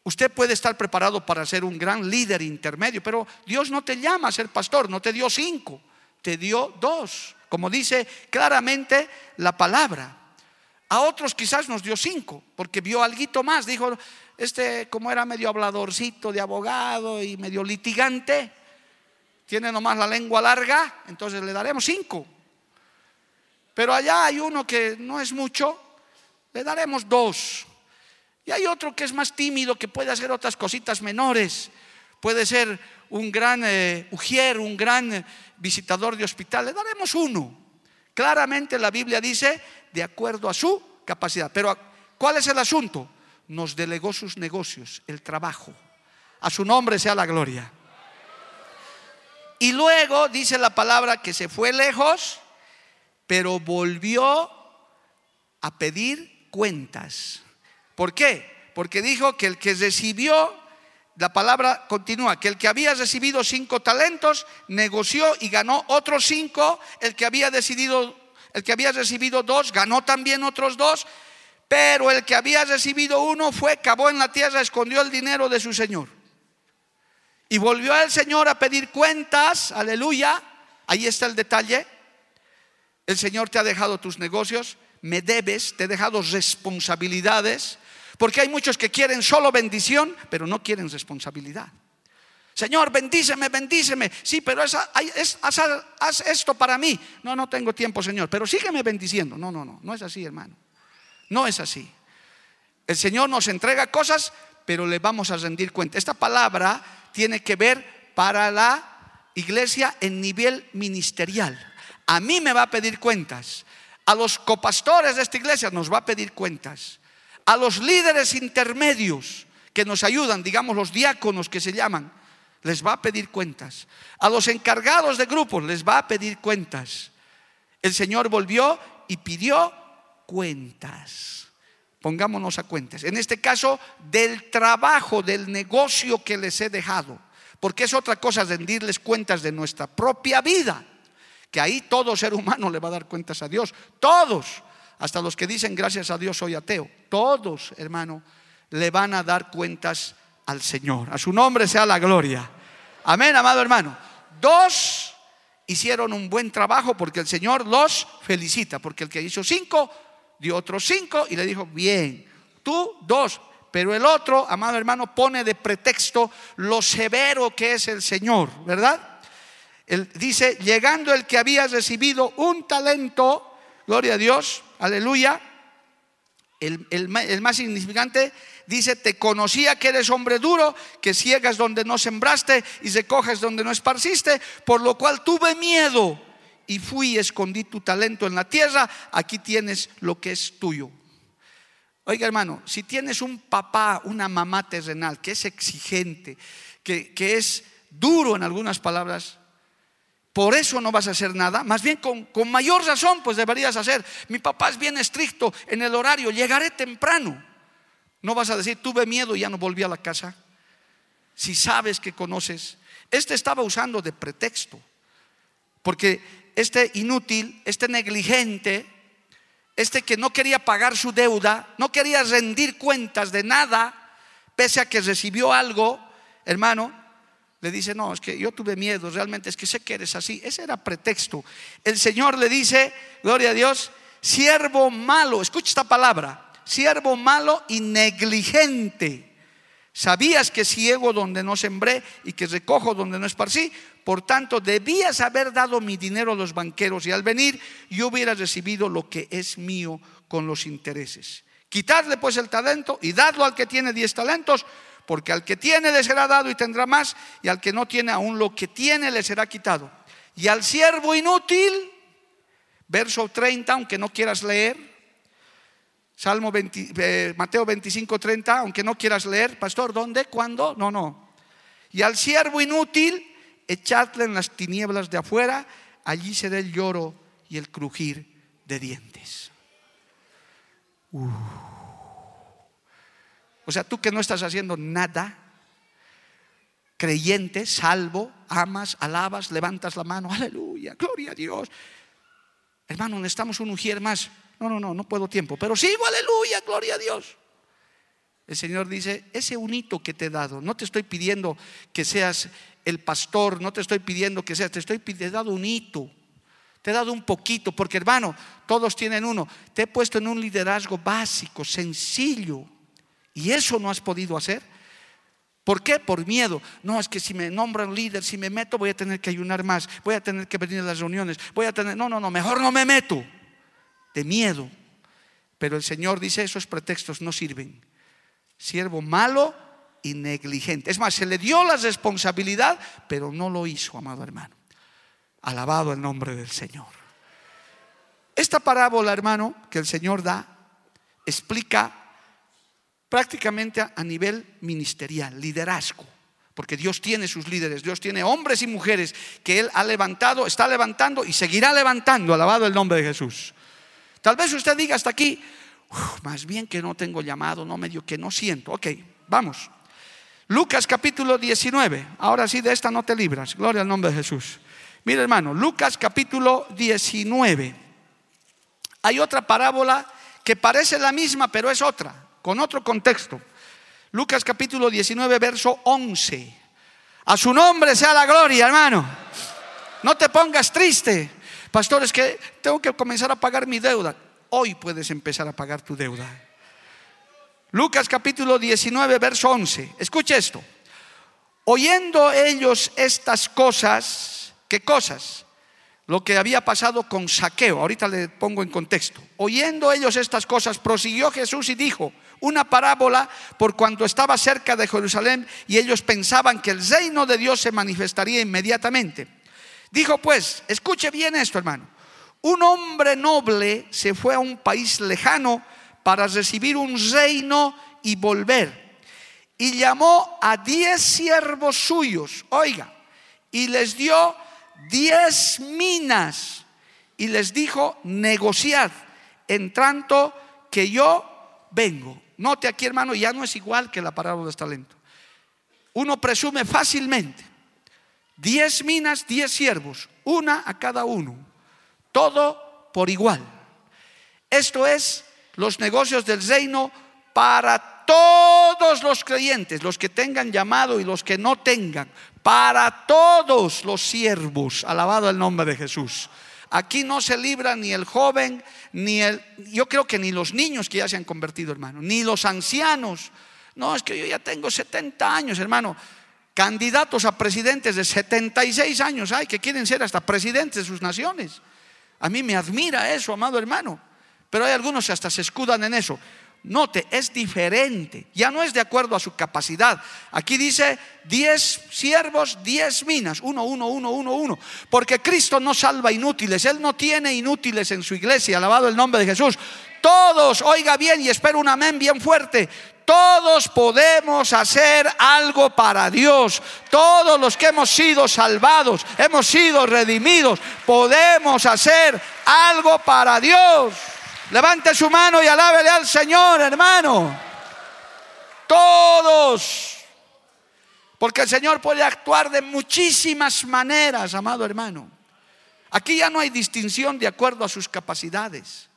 Usted puede estar preparado para ser un gran líder intermedio, pero Dios no te llama a ser pastor, no te dio cinco, te dio dos, como dice claramente la palabra. A otros quizás nos dio cinco, porque vio algo más, dijo, este como era medio habladorcito de abogado y medio litigante, tiene nomás la lengua larga, entonces le daremos cinco. Pero allá hay uno que no es mucho, le daremos dos. Y hay otro que es más tímido, que puede hacer otras cositas menores. Puede ser un gran eh, ujier, un gran eh, visitador de hospital, le daremos uno. Claramente la Biblia dice, de acuerdo a su capacidad. Pero ¿cuál es el asunto? Nos delegó sus negocios, el trabajo. A su nombre sea la gloria. Y luego dice la palabra que se fue lejos, pero volvió a pedir cuentas. ¿Por qué? Porque dijo que el que recibió, la palabra continúa, que el que había recibido cinco talentos negoció y ganó otros cinco, el que había decidido, el que había recibido dos ganó también otros dos, pero el que había recibido uno fue, cavó en la tierra, escondió el dinero de su señor. Y volvió el Señor a pedir cuentas, aleluya, ahí está el detalle. El Señor te ha dejado tus negocios, me debes, te he dejado responsabilidades, porque hay muchos que quieren solo bendición, pero no quieren responsabilidad. Señor, bendíceme, bendíceme. Sí, pero haz, esto para mí. No, no tengo tiempo, Señor, pero sígueme bendiciendo. No, no, no, no es así, hermano. No es así. El Señor nos entrega cosas, pero le vamos a rendir cuenta. Esta palabra tiene que ver para la iglesia en nivel ministerial. A mí me va a pedir cuentas. A los copastores de esta iglesia nos va a pedir cuentas a los líderes intermedios que nos ayudan, digamos los diáconos que se llaman, les va a pedir cuentas. A los encargados de grupos les va a pedir cuentas. El Señor volvió y pidió cuentas. Pongámonos a cuentas. En este caso, del trabajo, del negocio que les he dejado. Porque es otra cosa rendirles cuentas de nuestra propia vida. Que ahí todo ser humano le va a dar cuentas a Dios. Todos hasta los que dicen gracias a Dios soy ateo, todos, hermano, le van a dar cuentas al Señor. A su nombre sea la gloria. Amén, amado hermano. Dos hicieron un buen trabajo porque el Señor los felicita, porque el que hizo cinco dio otros cinco y le dijo, bien, tú dos, pero el otro, amado hermano, pone de pretexto lo severo que es el Señor, ¿verdad? Él dice, llegando el que había recibido un talento, gloria a Dios, aleluya, el, más significante dice, te conocía que eres hombre duro, que ciegas donde no sembraste y recoges donde no esparciste, por lo cual tuve miedo y fui y escondí tu talento en la tierra, aquí tienes lo que es tuyo. Oiga hermano, si tienes un papá, una mamá terrenal que es exigente, que, que es duro en algunas palabras, por eso no vas a hacer nada. Más bien con, mayor razón, pues deberías hacer. Mi papá es bien estricto en el horario, llegaré temprano. No vas a decir, tuve miedo y ya no volví a la casa. Si sabes que conoces. Este estaba usando de pretexto. Porque este inútil, este negligente, este que no quería pagar su deuda, no quería rendir cuentas de nada, pese a que recibió algo, hermano, le dice, no, es que yo tuve miedo, realmente es que sé que eres así. Ese era pretexto. El Señor le dice, gloria a Dios, siervo malo, escucha esta palabra, siervo malo y negligente. Sabías que ciego donde no sembré y que recojo donde no esparcí. Por tanto, debías haber dado mi dinero a los banqueros y al venir yo hubiera recibido lo que es mío con los intereses. Quitadle pues el talento y dadlo al que tiene diez talentos porque al que tiene le será dado y tendrá más, y al que no tiene aún lo que tiene le será quitado. Y al siervo inútil, verso 30, aunque no quieras leer, Salmo eh, Mateo 25, 30, aunque no quieras leer, pastor, ¿dónde? ¿Cuándo? No, no. Y al siervo inútil, echadle en las tinieblas de afuera, allí será el lloro y el crujir de dientes. O sea, tú que no estás haciendo nada, creyente, salvo, amas, alabas, levantas la mano, aleluya, gloria a Dios. Hermano, necesitamos un ujier más. No, no, no, no puedo tiempo, pero sigo, aleluya, gloria a Dios. El Señor dice, ese unito que te he dado, no te estoy pidiendo que seas el pastor, no te estoy pidiendo que seas, te estoy te he dado un hito, te he dado un poquito, porque hermano, todos tienen uno. Te he puesto en un liderazgo básico, sencillo y eso no has podido hacer. ¿Por qué? Por miedo. No, es que si me nombran líder, si me meto, voy a tener que ayunar más, voy a tener que venir a las reuniones, voy a tener. No, no, no, mejor no me meto. de miedo. Pero el Señor dice, esos pretextos no sirven. Siervo malo y negligente. Es más, se le dio la responsabilidad, pero no lo hizo, amado hermano. Alabado el nombre del Señor. Esta parábola, hermano, que el Señor da, explica prácticamente a nivel ministerial, liderazgo porque Dios tiene sus líderes, Dios tiene hombres y mujeres que Él ha levantado, está levantando y seguirá levantando, alabado el nombre de Jesús. Tal vez usted diga hasta aquí, más bien que no tengo llamado, no medio que no siento. Ok, vamos. Lucas capítulo 19, ahora sí de esta no te libras, gloria al nombre de Jesús. Mira hermano, Lucas capítulo 19. Hay otra parábola que parece la misma, pero es otra, con otro contexto. Lucas capítulo 19, verso 11. A su nombre sea la gloria, hermano. No te pongas triste. Pastor, es que tengo que comenzar a pagar mi deuda. Hoy puedes empezar a pagar tu deuda. Lucas capítulo 19, verso 11. Escuche esto. Oyendo ellos estas cosas, ¿qué cosas? Lo que había pasado con Saqueo. Ahorita le pongo en contexto. Oyendo ellos estas cosas, prosiguió Jesús y dijo, una parábola por cuanto estaba cerca de Jerusalén y ellos pensaban que el reino de Dios se manifestaría inmediatamente. Dijo pues, escuche bien esto hermano, un hombre noble se fue a un país lejano para recibir un reino y volver. Y llamó a diez siervos suyos, oiga, y les dio diez minas y les dijo, negociad, en tanto que yo vengo. Note aquí, hermano, ya no es igual que la parábola de talento. Uno presume fácilmente. Diez minas, diez siervos, una a cada uno. Todo por igual. Esto es los negocios del reino para todos los creyentes, los que tengan llamado y los que no tengan, para todos los siervos. Alabado el nombre de Jesús. Aquí no se libra ni el joven, ni el, yo creo que ni los niños que ya se han convertido, hermano, ni los ancianos. No, es que yo ya tengo 70 años, hermano. Candidatos a presidentes de 76 años hay que quieren ser hasta presidentes de sus naciones. A mí me admira eso, amado hermano. Pero hay algunos que hasta se escudan en eso. Note, es diferente. Ya no es de acuerdo a su capacidad. Aquí dice 10 siervos, 10 minas. Uno, uno, uno, uno, uno. Porque Cristo no salva inútiles. Él no tiene inútiles en su iglesia. Alabado el nombre de Jesús. Todos, oiga bien y espero un amén bien fuerte. Todos podemos hacer algo para Dios. Todos los que hemos sido salvados, hemos sido redimidos, podemos hacer algo para Dios. Levante su mano y alábele al Señor, hermano. Todos. Porque el Señor puede actuar de muchísimas maneras, amado hermano. Aquí ya no hay distinción de acuerdo a sus capacidades.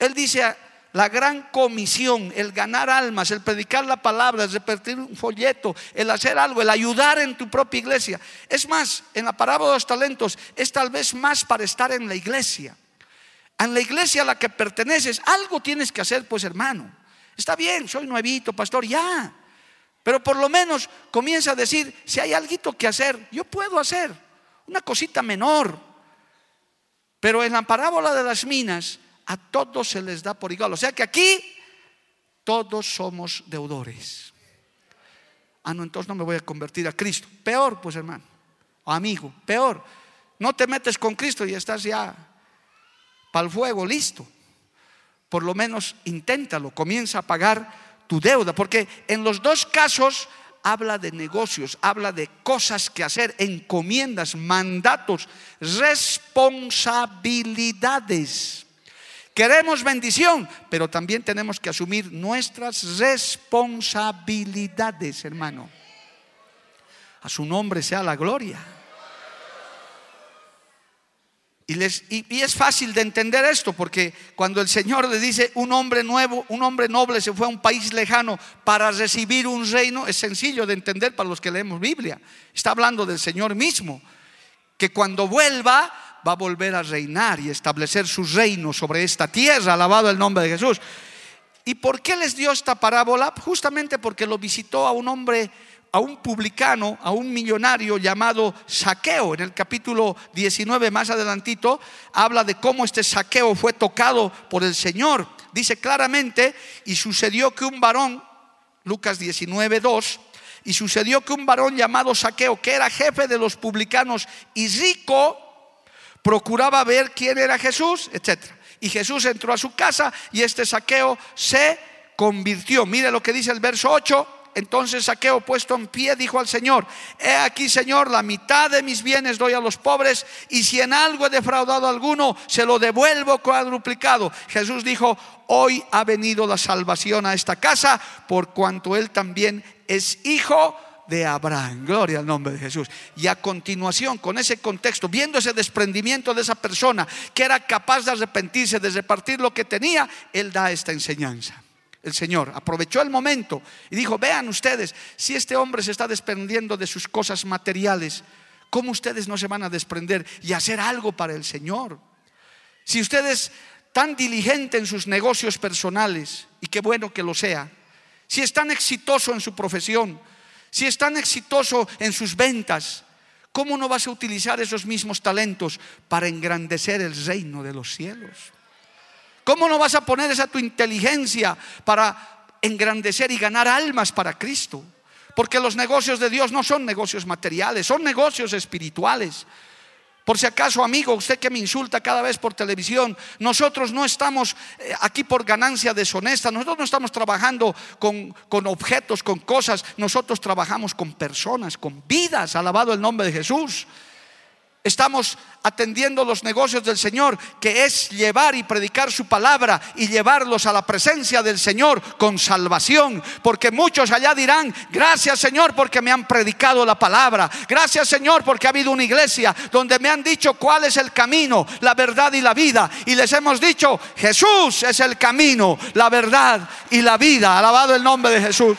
Él dice la gran comisión, el ganar almas, el predicar la palabra, el repartir un folleto, el hacer algo, el ayudar en tu propia iglesia. Es más, en la parábola de los talentos es tal vez más para estar en la iglesia en la iglesia a la que perteneces, algo tienes que hacer, pues hermano. Está bien, soy nuevito, pastor, ya. Pero por lo menos comienza a decir, si hay algo que hacer, yo puedo hacer una cosita menor. Pero en la parábola de las minas, a todos se les da por igual. O sea que aquí todos somos deudores. Ah, no, entonces no me voy a convertir a Cristo. Peor, pues hermano, amigo, peor. No te metes con Cristo y estás ya para el fuego, listo. Por lo menos inténtalo, comienza a pagar tu deuda, porque en los dos casos habla de negocios, habla de cosas que hacer, encomiendas, mandatos, responsabilidades. Queremos bendición, pero también tenemos que asumir nuestras responsabilidades, hermano. A su nombre sea la gloria. Y, es fácil de entender esto porque cuando el Señor le dice un hombre nuevo, un hombre noble se fue a un país lejano para recibir un reino, es sencillo de entender para los que leemos Biblia. Está hablando del Señor mismo, que cuando vuelva va a volver a reinar y establecer su reino sobre esta tierra, alabado el nombre de Jesús. ¿Y por qué les dio esta parábola? Justamente porque lo visitó a un hombre a un publicano, a un millonario llamado Saqueo. En el capítulo 19, más adelantito, habla de cómo este Saqueo fue tocado por el Señor. Dice claramente, y sucedió que un varón, Lucas 19, 2, y sucedió que un varón llamado Saqueo, que era jefe de los publicanos y rico, procuraba ver quién era Jesús, etc. Y Jesús entró a su casa y este Saqueo se convirtió. Mire lo que dice el verso 8. Entonces Saqueo puesto en pie dijo al Señor, he aquí Señor, la mitad de mis bienes doy a los pobres y si en algo he defraudado a alguno, se lo devuelvo cuadruplicado. Jesús dijo, hoy ha venido la salvación a esta casa por cuanto él también es hijo de Abraham. Gloria al nombre de Jesús. Y a continuación, con ese contexto, viendo ese desprendimiento de esa persona que era capaz de arrepentirse, de repartir lo que tenía, él da esta enseñanza el Señor. Aprovechó el momento y dijo, vean ustedes, si este hombre se está desprendiendo de sus cosas materiales, ¿cómo ustedes no se van a desprender y hacer algo para el Señor? Si ustedes tan diligente en sus negocios personales, y qué bueno que lo sea, si es tan exitoso en su profesión, si es tan exitoso en sus ventas, ¿cómo no vas a utilizar esos mismos talentos para engrandecer el reino de los cielos? ¿Cómo no vas a poner esa tu inteligencia para engrandecer y ganar almas para Cristo? Porque los negocios de Dios no son negocios materiales, son negocios espirituales. Por si acaso, amigo, usted que me insulta cada vez por televisión, nosotros no estamos eh, aquí por ganancia deshonesta, nosotros no estamos trabajando con, con, objetos, con cosas, nosotros trabajamos con personas, con vidas, alabado el nombre de Jesús. Estamos atendiendo los negocios del Señor, que es llevar y predicar su palabra y llevarlos a la presencia del Señor con salvación. Porque muchos allá dirán, gracias Señor porque me han predicado la palabra. Gracias Señor porque ha habido una iglesia donde me han dicho cuál es el camino, la verdad y la vida. Y les hemos dicho, Jesús es el camino, la verdad y la vida. Alabado el nombre de Jesús.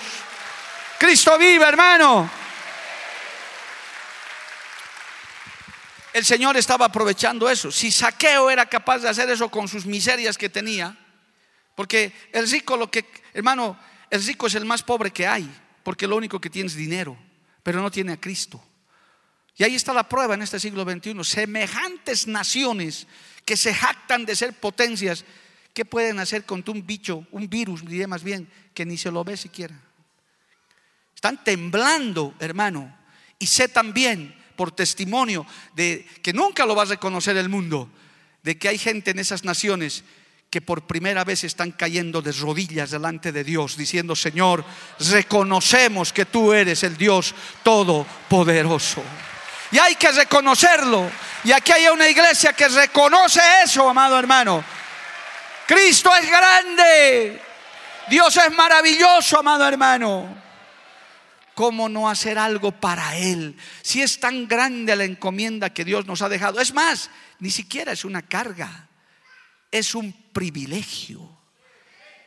Cristo vive, hermano. El Señor estaba aprovechando eso. Si Saqueo era capaz de hacer eso con sus miserias que tenía, porque el rico, lo que, hermano, el rico es el más pobre que hay, porque lo único que tiene es dinero, pero no tiene a Cristo. Y ahí está la prueba en este siglo XXI. Semejantes naciones que se jactan de ser potencias, ¿qué pueden hacer con un bicho, un virus, diría más bien, que ni se lo ve siquiera? Están temblando, hermano. Y sé también por testimonio de que nunca lo va a reconocer el mundo, de que hay gente en esas naciones que por primera vez están cayendo de rodillas delante de Dios, diciendo, Señor, reconocemos que tú eres el Dios todopoderoso. Y hay que reconocerlo. Y aquí hay una iglesia que reconoce eso, amado hermano. Cristo es grande. Dios es maravilloso, amado hermano. ¿Cómo no hacer algo para Él? Si es tan grande la encomienda que Dios nos ha dejado. Es más, ni siquiera es una carga, es un privilegio.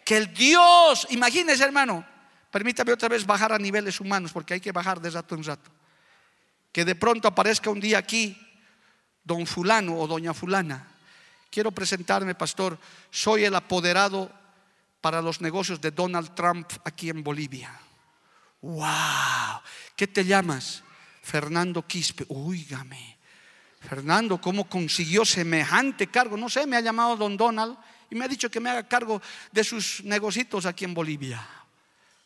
Que el Dios, imagínese hermano, permítame otra vez bajar a niveles humanos, porque hay que bajar de rato en rato. Que de pronto aparezca un día aquí don fulano o doña fulana. Quiero presentarme, pastor, soy el apoderado para los negocios de Donald Trump aquí en Bolivia. ¡Wow! ¿Qué te llamas? Fernando Quispe. Úigame. Fernando, ¿cómo consiguió semejante cargo? No sé, me ha llamado don Donald y me ha dicho que me haga cargo de sus negocios aquí en Bolivia.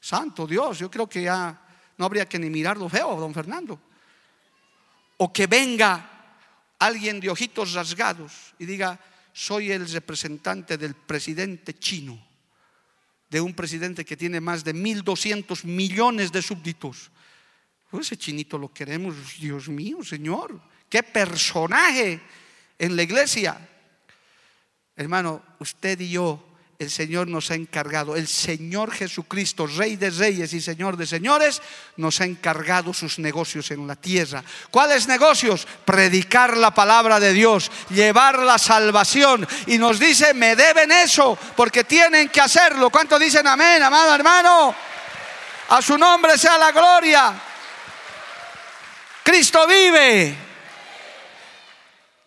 Santo Dios, yo creo que ya no habría que ni mirarlo feo, don Fernando. O que venga alguien de ojitos rasgados y diga, soy el representante del presidente chino de un presidente que tiene más de 1.200 millones de súbditos. Ese chinito lo queremos, Dios mío, Señor. Qué personaje en la iglesia. Hermano, usted y yo el Señor nos ha encargado, el Señor Jesucristo, Rey de Reyes y Señor de Señores, nos ha encargado sus negocios en la tierra. ¿Cuáles negocios? Predicar la palabra de Dios, llevar la salvación. Y nos dice, me deben eso, porque tienen que hacerlo. ¿Cuánto dicen amén, amado hermano? A su nombre sea la gloria. Cristo vive.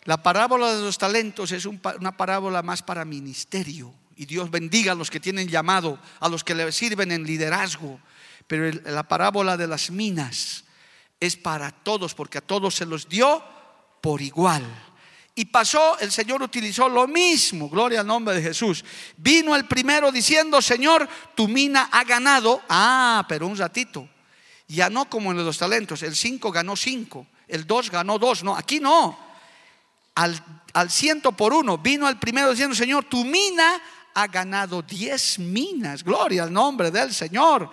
La parábola de los talentos es una parábola más para ministerio y Dios bendiga a los que tienen llamado, a los que le sirven en liderazgo. Pero la parábola de las minas es para todos, porque a todos se los dio por igual. Y pasó, el Señor utilizó lo mismo, gloria al nombre de Jesús. Vino el primero diciendo, Señor, tu mina ha ganado. Ah, pero un ratito. Ya no como en los talentos, el 5 ganó 5, el 2 ganó 2, no, aquí no. Al, al ciento por uno, vino el primero diciendo, Señor, tu mina ha ganado 10 minas, gloria al nombre del Señor.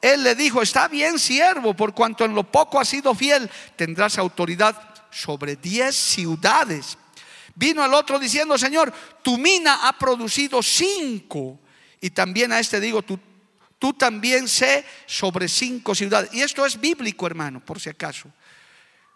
Él le dijo, está bien siervo, por cuanto en lo poco has sido fiel, tendrás autoridad sobre 10 ciudades. Vino el otro diciendo, Señor, tu mina ha producido cinco. Y también a este digo, tú, tú también sé sobre cinco ciudades. Y esto es bíblico, hermano, por si acaso.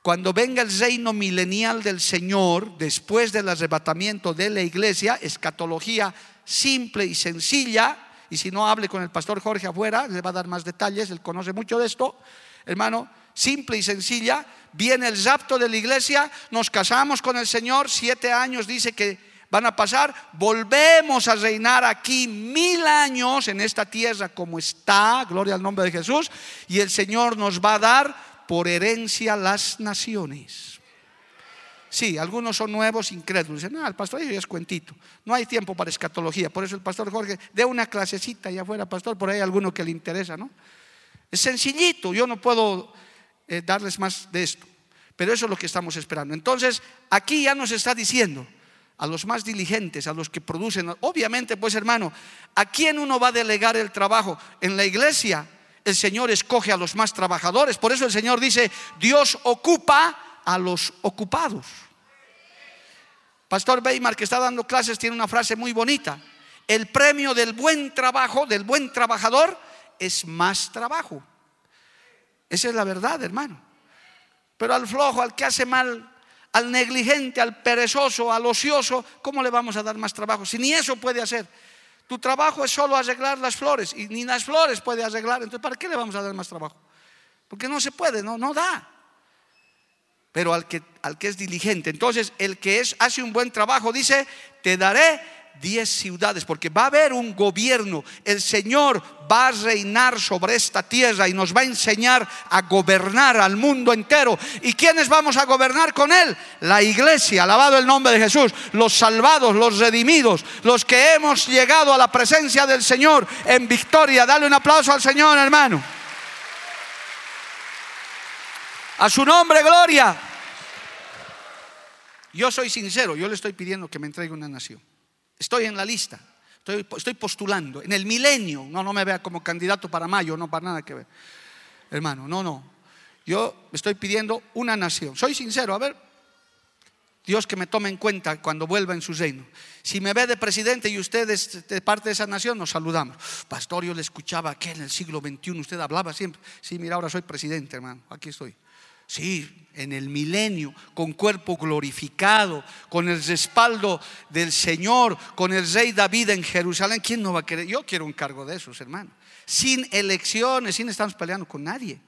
Cuando venga el reino milenial del Señor, después del arrebatamiento de la iglesia, escatología simple y sencilla, y si no hable con el pastor Jorge afuera, le va a dar más detalles, él conoce mucho de esto, hermano, simple y sencilla, viene el rapto de la iglesia, nos casamos con el Señor, siete años dice que van a pasar, volvemos a reinar aquí mil años en esta tierra como está, gloria al nombre de Jesús, y el Señor nos va a dar por herencia las naciones. Sí, algunos son nuevos, incrédulos. Dicen, no, el pastor es cuentito. No hay tiempo para escatología. Por eso el pastor Jorge, de una clasecita allá afuera, pastor, por ahí hay alguno que le interesa, ¿no? Es sencillito, yo no puedo eh, darles más de esto. Pero eso es lo que estamos esperando. Entonces, aquí ya nos está diciendo a los más diligentes, a los que producen, obviamente, pues hermano, ¿a quién uno va a delegar el trabajo? En la iglesia, el Señor escoge a los más trabajadores. Por eso el Señor dice, Dios ocupa a los ocupados. Pastor Weimar, que está dando clases, tiene una frase muy bonita. El premio del buen trabajo, del buen trabajador, es más trabajo. Esa es la verdad, hermano. Pero al flojo, al que hace mal, al negligente, al perezoso, al ocioso, ¿cómo le vamos a dar más trabajo? Si ni eso puede hacer. Tu trabajo es solo arreglar las flores y ni las flores puede arreglar. Entonces, ¿para qué le vamos a dar más trabajo? Porque no se puede, no, no da pero al que, al que es diligente. Entonces, el que es, hace un buen trabajo dice, te daré diez ciudades, porque va a haber un gobierno. El Señor va a reinar sobre esta tierra y nos va a enseñar a gobernar al mundo entero. ¿Y quiénes vamos a gobernar con Él? La iglesia, alabado el nombre de Jesús, los salvados, los redimidos, los que hemos llegado a la presencia del Señor en victoria. Dale un aplauso al Señor, hermano. A su nombre, gloria. Yo soy sincero, yo le estoy pidiendo que me entregue una nación. Estoy en la lista, estoy, postulando. En el milenio, no, no me vea como candidato para mayo, no para nada que ver. Hermano, no, no. Yo estoy pidiendo una nación. Soy sincero, a ver, Dios que me tome en cuenta cuando vuelva en su reino. Si me ve de presidente y usted es de parte de esa nación, nos saludamos. Pastor, yo le escuchaba que en el siglo XXI usted hablaba siempre. Sí, mira, ahora soy presidente, hermano. Aquí estoy. Sí, en el milenio, con cuerpo glorificado, con el respaldo del Señor, con el rey David en Jerusalén. ¿Quién no va a querer? Yo quiero un cargo de esos, hermano. Sin elecciones, sin estamos peleando con nadie.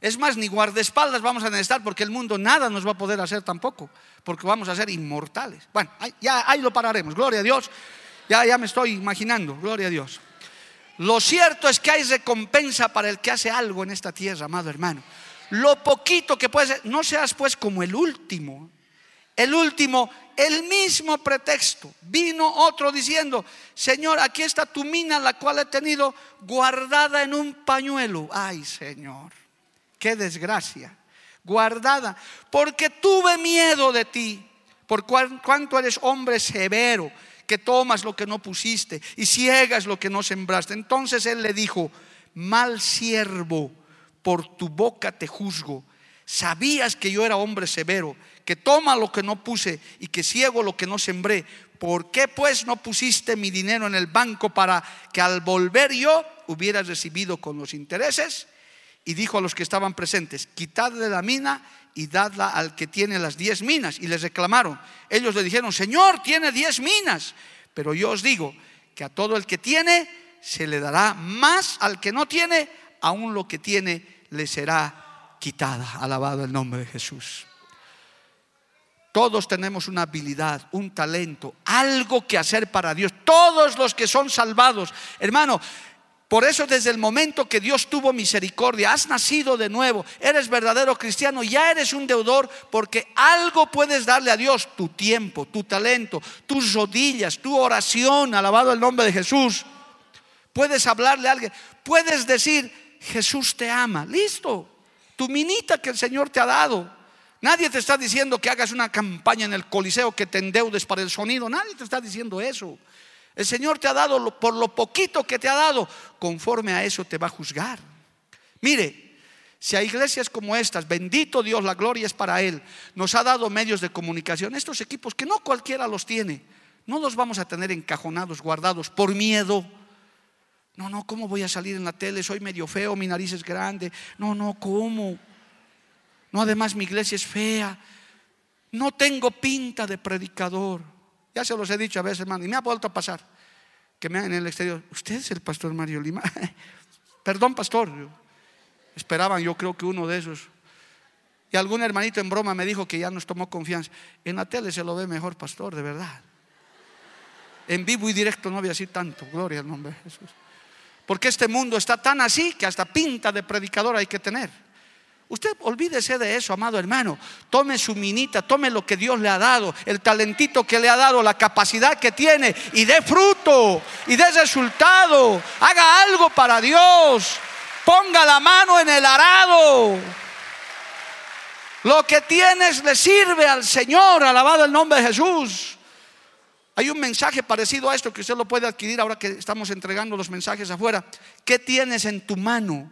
Es más, ni guardaespaldas vamos a necesitar porque el mundo nada nos va a poder hacer tampoco, porque vamos a ser inmortales. Bueno, ya ahí lo pararemos, gloria a Dios. Ya, ya me estoy imaginando, gloria a Dios. Lo cierto es que hay recompensa para el que hace algo en esta tierra, amado hermano lo poquito que puedes, no seas pues como el último. El último, el mismo pretexto. Vino otro diciendo, Señor, aquí está tu mina, la cual he tenido guardada en un pañuelo. Ay, Señor, qué desgracia. Guardada, porque tuve miedo de ti, por cuanto eres hombre severo, que tomas lo que no pusiste y ciegas lo que no sembraste. Entonces él le dijo, mal siervo por tu boca te juzgo. Sabías que yo era hombre severo, que toma lo que no puse y que ciego lo que no sembré. ¿Por qué pues no pusiste mi dinero en el banco para que al volver yo hubiera recibido con los intereses? Y dijo a los que estaban presentes, quitadle la mina y dadla al que tiene las diez minas. Y les reclamaron. Ellos le dijeron, Señor, tiene diez minas. Pero yo os digo que a todo el que tiene se le dará más, al que no tiene, aún lo que tiene le será quitada. Alabado el nombre de Jesús. Todos tenemos una habilidad, un talento, algo que hacer para Dios. Todos los que son salvados, hermano, Por eso desde el momento que Dios tuvo misericordia, has nacido de nuevo, eres verdadero cristiano, ya eres un deudor porque algo puedes darle a Dios, tu tiempo, tu talento, tus rodillas, tu oración, alabado el nombre de Jesús. Puedes hablarle a alguien, puedes decir, Jesús te ama, listo, tu minita que el Señor te ha dado. Nadie te está diciendo que hagas una campaña en el Coliseo, que te endeudes para el sonido, nadie te está diciendo eso. El Señor te ha dado por lo poquito que te ha dado, conforme a eso te va a juzgar. Mire, si hay iglesias como estas, bendito Dios, la gloria es para Él, nos ha dado medios de comunicación, estos equipos que no cualquiera los tiene, no los vamos a tener encajonados, guardados por miedo. No, no, ¿cómo voy a salir en la tele? Soy medio feo, mi nariz es grande. No, no, ¿cómo? No, además mi iglesia es fea. No tengo pinta de predicador. Ya se los he dicho a veces, hermano, y me ha vuelto a pasar. Que me en el exterior, usted es el pastor Mario Lima. [LAUGHS] Perdón, pastor. Esperaban, yo creo que uno de esos. Y algún hermanito en broma me dijo que ya nos tomó confianza. En la tele se lo ve mejor, pastor, de verdad. En vivo y directo no había así tanto. Gloria al nombre de Jesús. Porque este mundo está tan así que hasta pinta de predicador hay que tener. Usted olvídese de eso, amado hermano. Tome su minita, tome lo que Dios le ha dado, el talentito que le ha dado, la capacidad que tiene y dé fruto y dé resultado. Haga algo para Dios. Ponga la mano en el arado. Lo que tienes le sirve al Señor, alabado el nombre de Jesús. Hay un mensaje parecido a esto que usted lo puede adquirir ahora que estamos entregando los mensajes afuera. ¿Qué tienes en tu mano?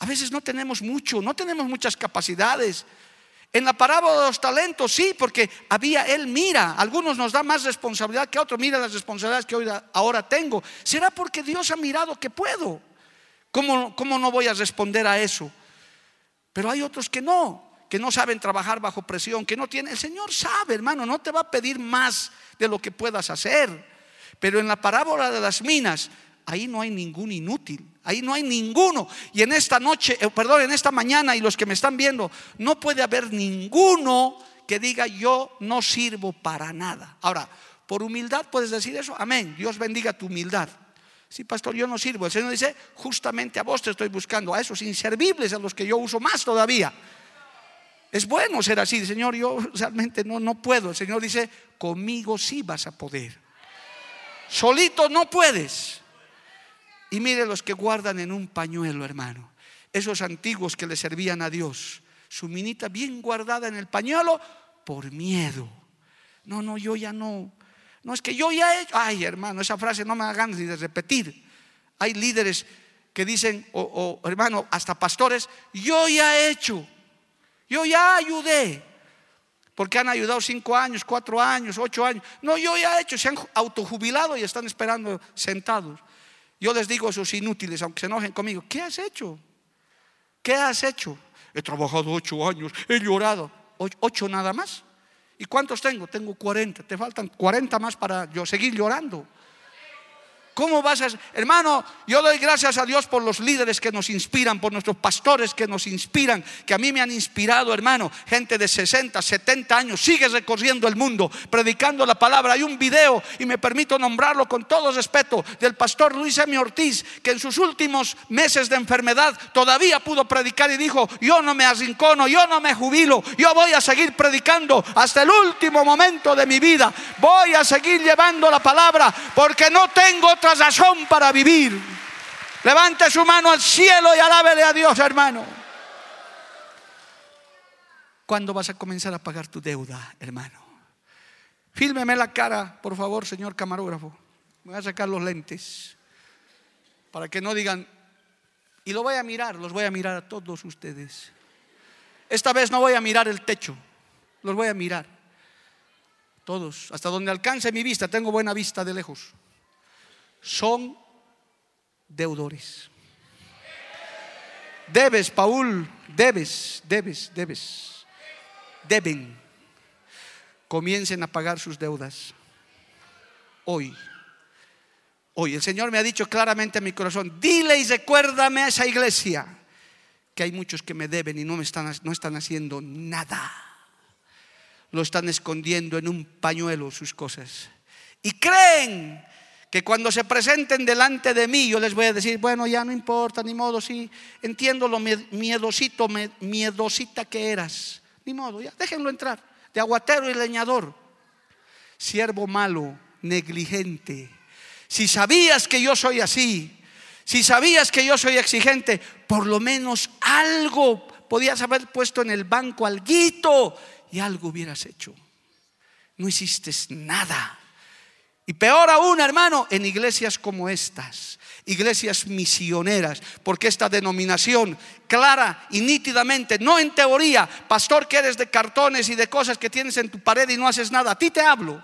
A veces no tenemos mucho, no tenemos muchas capacidades. En la parábola de los talentos, sí, porque había él mira, algunos nos da más responsabilidad que otros, mira las responsabilidades que hoy, ahora tengo. ¿Será porque Dios ha mirado que puedo? ¿Cómo, ¿Cómo no voy a responder a eso? Pero hay otros que no, que no saben trabajar bajo presión, que no tienen. El Señor sabe, hermano, no te va a pedir más de lo que puedas hacer. Pero en la parábola de las minas, ahí no hay ningún inútil. Ahí no hay ninguno. Y en esta noche, eh, perdón, en esta mañana y los que me están viendo, no puede haber ninguno que diga yo no sirvo para nada. Ahora, por humildad puedes decir eso. Amén. Dios bendiga tu humildad. Sí, pastor, yo no sirvo. El Señor dice, justamente a vos te estoy buscando, a esos inservibles, a los que yo uso más todavía. Es bueno ser así, Señor, yo realmente no, no puedo. El Señor dice, conmigo sí vas a poder. Solito no puedes. Y mire los que guardan en un pañuelo, hermano. Esos antiguos que le servían a Dios. Su minita bien guardada en el pañuelo por miedo. No, no, yo ya no. No es que yo ya he hecho. Ay, hermano, esa frase no me hagan ni de repetir. Hay líderes que dicen, o, hermano, hasta pastores, yo ya he hecho. Yo ya ayudé. Porque han ayudado cinco años, cuatro años, ocho años. No, yo ya he hecho. Se han autojubilado y están esperando sentados. Yo les digo a esos inútiles, aunque se enojen conmigo, ¿qué has hecho? ¿Qué has hecho? He trabajado ocho años, he llorado. ¿Ocho nada más? ¿Y cuántos tengo? Tengo cuarenta. Te faltan cuarenta más para yo seguir llorando. ¿Cómo vas a.? Hermano, yo doy gracias a Dios por los líderes que nos inspiran, por nuestros pastores que nos inspiran, que a mí me han inspirado, hermano. Gente de 60, 70 años, sigue recorriendo el mundo, predicando la palabra. Hay un video, y me permito nombrarlo con todo respeto, del pastor Luis M. Ortiz, que en sus últimos meses de enfermedad todavía pudo predicar y dijo: Yo no me arrincono, yo no me jubilo, yo voy a seguir predicando hasta el último momento de mi vida. Voy a seguir llevando la palabra, porque no tengo otra razón para vivir. Levante su mano al cielo y alábele a Dios, hermano. ¿Cuándo vas a comenzar a pagar tu deuda, hermano? Fílmeme la cara, por favor, señor camarógrafo. Voy a sacar los lentes para que no digan, y lo voy a mirar, los voy a mirar a todos ustedes. Esta vez no voy a mirar el techo, los voy a mirar. Todos, hasta donde alcance mi vista, tengo buena vista de lejos son deudores. Debes, Paul, debes, debes, debes. Deben. Comiencen a pagar sus deudas. Hoy. Hoy el Señor me ha dicho claramente a mi corazón, dile y recuérdame a esa iglesia que hay muchos que me deben y no, me están, no están haciendo nada. Lo están escondiendo en un pañuelo sus cosas. Y creen que cuando se presenten delante de mí, yo les voy a decir, bueno, ya no importa, ni modo, sí, entiendo lo miedosito, miedosita que eras. Ni modo, ya, déjenlo entrar. De aguatero y leñador. Siervo malo, negligente. Si sabías que yo soy así, si sabías que yo soy exigente, por lo menos algo podías haber puesto en el banco, alguito, y algo hubieras hecho. No hiciste nada. Y peor aún, hermano, en iglesias como estas, iglesias misioneras, porque esta denominación clara y nítidamente, no en teoría, pastor que eres de cartones y de cosas que tienes en tu pared y no haces nada, a ti te hablo.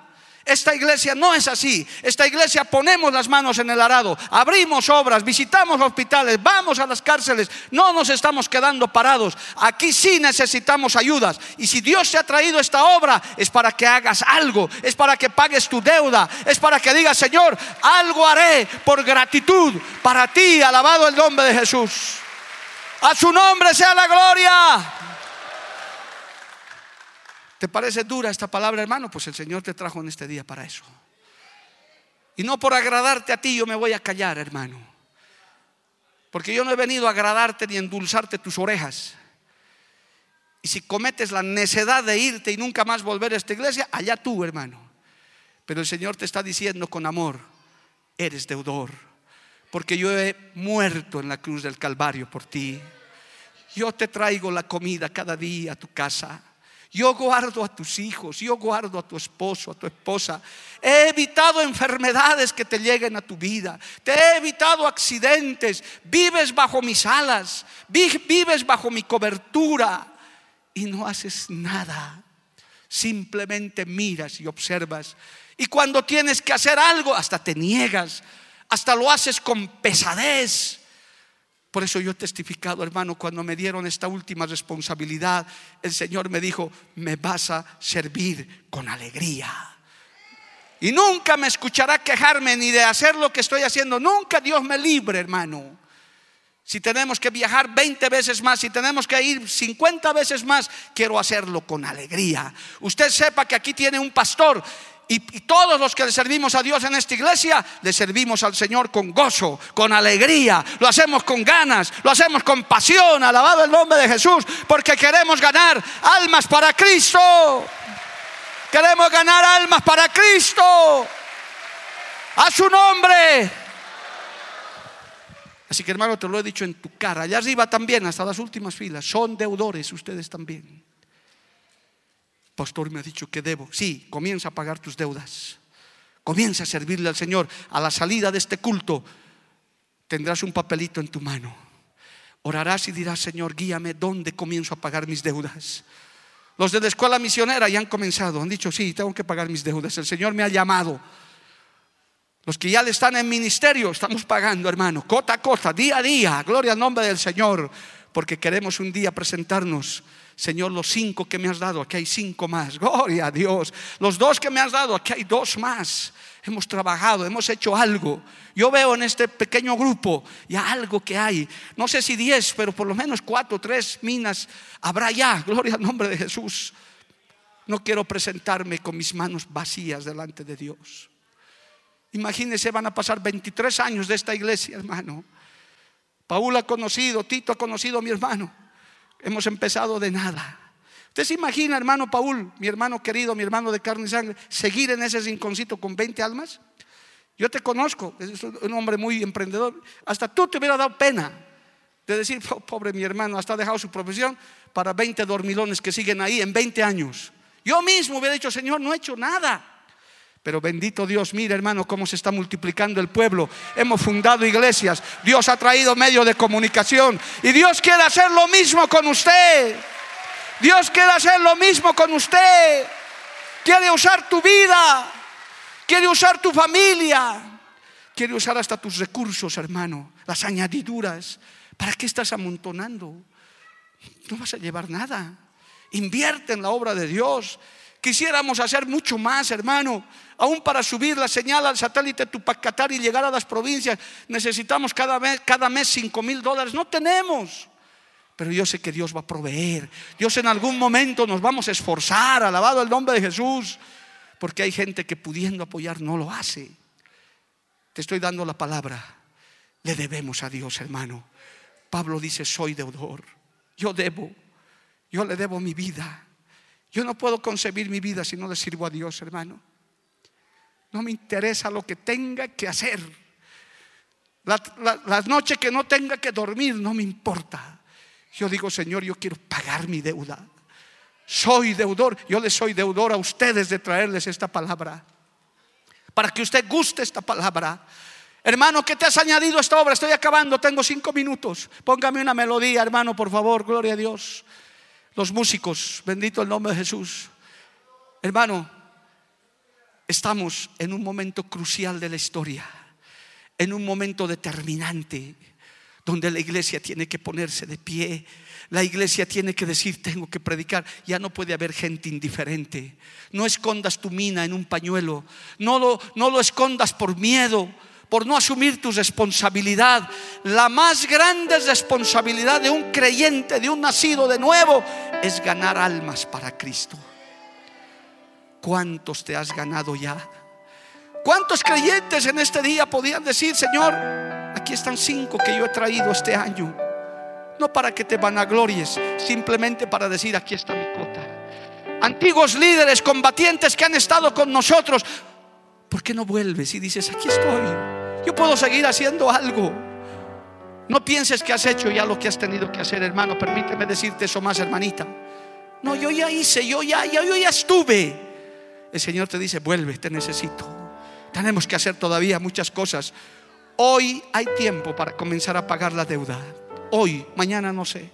Esta iglesia no es así. Esta iglesia ponemos las manos en el arado, abrimos obras, visitamos hospitales, vamos a las cárceles, no nos estamos quedando parados. Aquí sí necesitamos ayudas. Y si Dios te ha traído esta obra, es para que hagas algo, es para que pagues tu deuda, es para que digas, Señor, algo haré por gratitud para ti. Alabado el nombre de Jesús. A su nombre sea la gloria. ¿Te parece dura esta palabra, hermano? Pues el Señor te trajo en este día para eso. Y no por agradarte a ti yo me voy a callar, hermano. Porque yo no he venido a agradarte ni a endulzarte tus orejas. Y si cometes la necedad de irte y nunca más volver a esta iglesia, allá tú, hermano. Pero el Señor te está diciendo con amor, eres deudor. Porque yo he muerto en la cruz del Calvario por ti. Yo te traigo la comida cada día a tu casa. Yo guardo a tus hijos, yo guardo a tu esposo, a tu esposa. He evitado enfermedades que te lleguen a tu vida. Te he evitado accidentes. Vives bajo mis alas, vives bajo mi cobertura y no haces nada. Simplemente miras y observas. Y cuando tienes que hacer algo, hasta te niegas, hasta lo haces con pesadez. Por eso yo he testificado, hermano, cuando me dieron esta última responsabilidad, el Señor me dijo, me vas a servir con alegría. Y nunca me escuchará quejarme ni de hacer lo que estoy haciendo. Nunca Dios me libre, hermano. Si tenemos que viajar 20 veces más, si tenemos que ir 50 veces más, quiero hacerlo con alegría. Usted sepa que aquí tiene un pastor y, todos los que le servimos a Dios en esta iglesia, le servimos al Señor con gozo, con alegría, lo hacemos con ganas, lo hacemos con pasión, alabado el nombre de Jesús, porque queremos ganar almas para Cristo. Queremos ganar almas para Cristo. A su nombre. Así que hermano, te lo he dicho en tu cara. Allá arriba también, hasta las últimas filas. Son deudores ustedes también. Pastor me ha dicho que debo. Sí, comienza a pagar tus deudas. Comienza a servirle al Señor. A la salida de este culto tendrás un papelito en tu mano. Orarás y dirás, Señor, guíame dónde comienzo a pagar mis deudas. Los de la escuela misionera ya han comenzado, han dicho, sí, tengo que pagar mis deudas. El Señor me ha llamado. Los que ya le están en ministerio, estamos pagando, hermano, cota a cota, día a día. Gloria al nombre del Señor, porque queremos un día presentarnos Señor, los cinco que me has dado, aquí hay cinco más. Gloria a Dios. Los dos que me has dado, aquí hay dos más. Hemos trabajado, hemos hecho algo. Yo veo en este pequeño grupo ya algo que hay. No sé si diez, pero por lo menos cuatro, tres minas habrá ya. Gloria al nombre de Jesús. No quiero presentarme con mis manos vacías delante de Dios. Imagínense, van a pasar 23 años de esta iglesia, hermano. Paul ha conocido, Tito ha conocido a mi hermano. Hemos empezado de nada. Usted se imagina, hermano Paul, mi hermano querido, mi hermano de carne y sangre, seguir en ese rinconcito con 20 almas. Yo te conozco, es un hombre muy emprendedor. Hasta tú te hubiera dado pena de decir, oh, pobre mi hermano, hasta ha dejado su profesión para 20 dormilones que siguen ahí en 20 años. Yo mismo hubiera dicho, Señor, no he hecho nada. Pero bendito Dios, mira hermano cómo se está multiplicando el pueblo. Hemos fundado iglesias, Dios ha traído medios de comunicación y Dios quiere hacer lo mismo con usted. Dios quiere hacer lo mismo con usted. Quiere usar tu vida, quiere usar tu familia, quiere usar hasta tus recursos, hermano, las añadiduras. ¿Para qué estás amontonando? No vas a llevar nada. Invierte en la obra de Dios. Quisiéramos hacer mucho más, hermano. Aún para subir la señal al satélite Tupac y llegar a las provincias, necesitamos cada mes, cada mes 5 mil dólares. No tenemos. Pero yo sé que Dios va a proveer. Dios en algún momento nos vamos a esforzar, alabado el nombre de Jesús. Porque hay gente que pudiendo apoyar no lo hace. Te estoy dando la palabra. Le debemos a Dios, hermano. Pablo dice, soy deudor. Yo debo. Yo le debo mi vida. Yo no puedo concebir mi vida si no le sirvo a Dios, hermano. No me interesa lo que tenga que hacer. las noches que no tenga que dormir, no me importa. Yo digo, Señor, yo quiero pagar mi deuda. Soy deudor. Yo le soy deudor a ustedes de traerles esta palabra. Para que usted guste esta palabra. Hermano, ¿qué te has añadido a esta obra? Estoy acabando, tengo cinco minutos. Póngame una melodía, hermano, por favor. Gloria a Dios. Los músicos, bendito el nombre de Jesús. Hermano, estamos en un momento crucial de la historia. En un momento determinante donde la iglesia tiene que ponerse de pie. La iglesia tiene que decir, tengo que predicar. Ya no puede haber gente indiferente. No escondas tu mina en un pañuelo. No lo, no lo escondas por miedo, por no asumir tu responsabilidad. La más grande responsabilidad de un creyente, de un nacido de nuevo, es ganar almas para Cristo. ¿Cuántos te has ganado ya? ¿Cuántos creyentes en este día podían decir, Señor, aquí están cinco que yo he traído este año? No para que te vanaglories, simplemente para decir, aquí está mi cota. Antiguos líderes, combatientes que han estado con nosotros, ¿por qué no vuelves y dices, aquí estoy? Yo puedo seguir haciendo algo. No pienses que has hecho ya lo que has tenido que hacer, hermano. Permíteme decirte eso más, hermanita. No, yo ya hice, yo ya, ya, yo ya estuve. El Señor te dice, vuelve, te necesito. Tenemos que hacer todavía muchas cosas. Hoy hay tiempo para comenzar a pagar la deuda. Hoy, mañana no sé.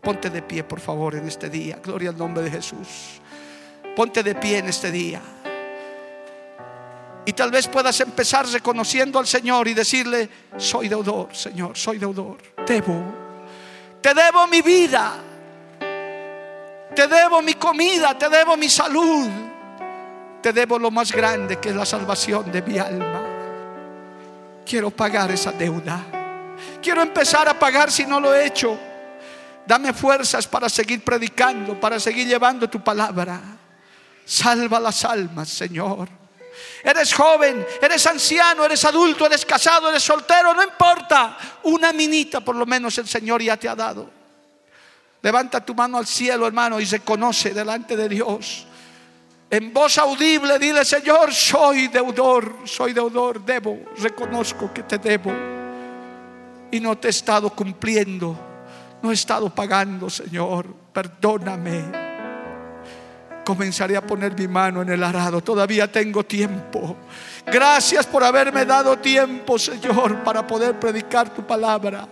Ponte de pie, por favor, en este día. Gloria al nombre de Jesús. Ponte de pie en este día. Y tal vez puedas empezar reconociendo al Señor y decirle, soy deudor, Señor, soy deudor. Debo. Te debo mi vida. Te debo mi comida, te debo mi salud te debo lo más grande que es la salvación de mi alma. Quiero pagar esa deuda. Quiero empezar a pagar si no lo he hecho. Dame fuerzas para seguir predicando, para seguir llevando tu palabra. Salva las almas, Señor. Eres joven, eres anciano, eres adulto, eres casado, eres soltero, no importa. Una minita por lo menos el Señor ya te ha dado. Levanta tu mano al cielo, hermano, y reconoce delante de Dios en voz audible dile, Señor, soy deudor, soy deudor, debo, reconozco que te debo. Y no te he estado cumpliendo, no he estado pagando, Señor, perdóname. Comenzaré a poner mi mano en el arado, todavía tengo tiempo. Gracias por haberme dado tiempo, Señor, para poder predicar tu palabra,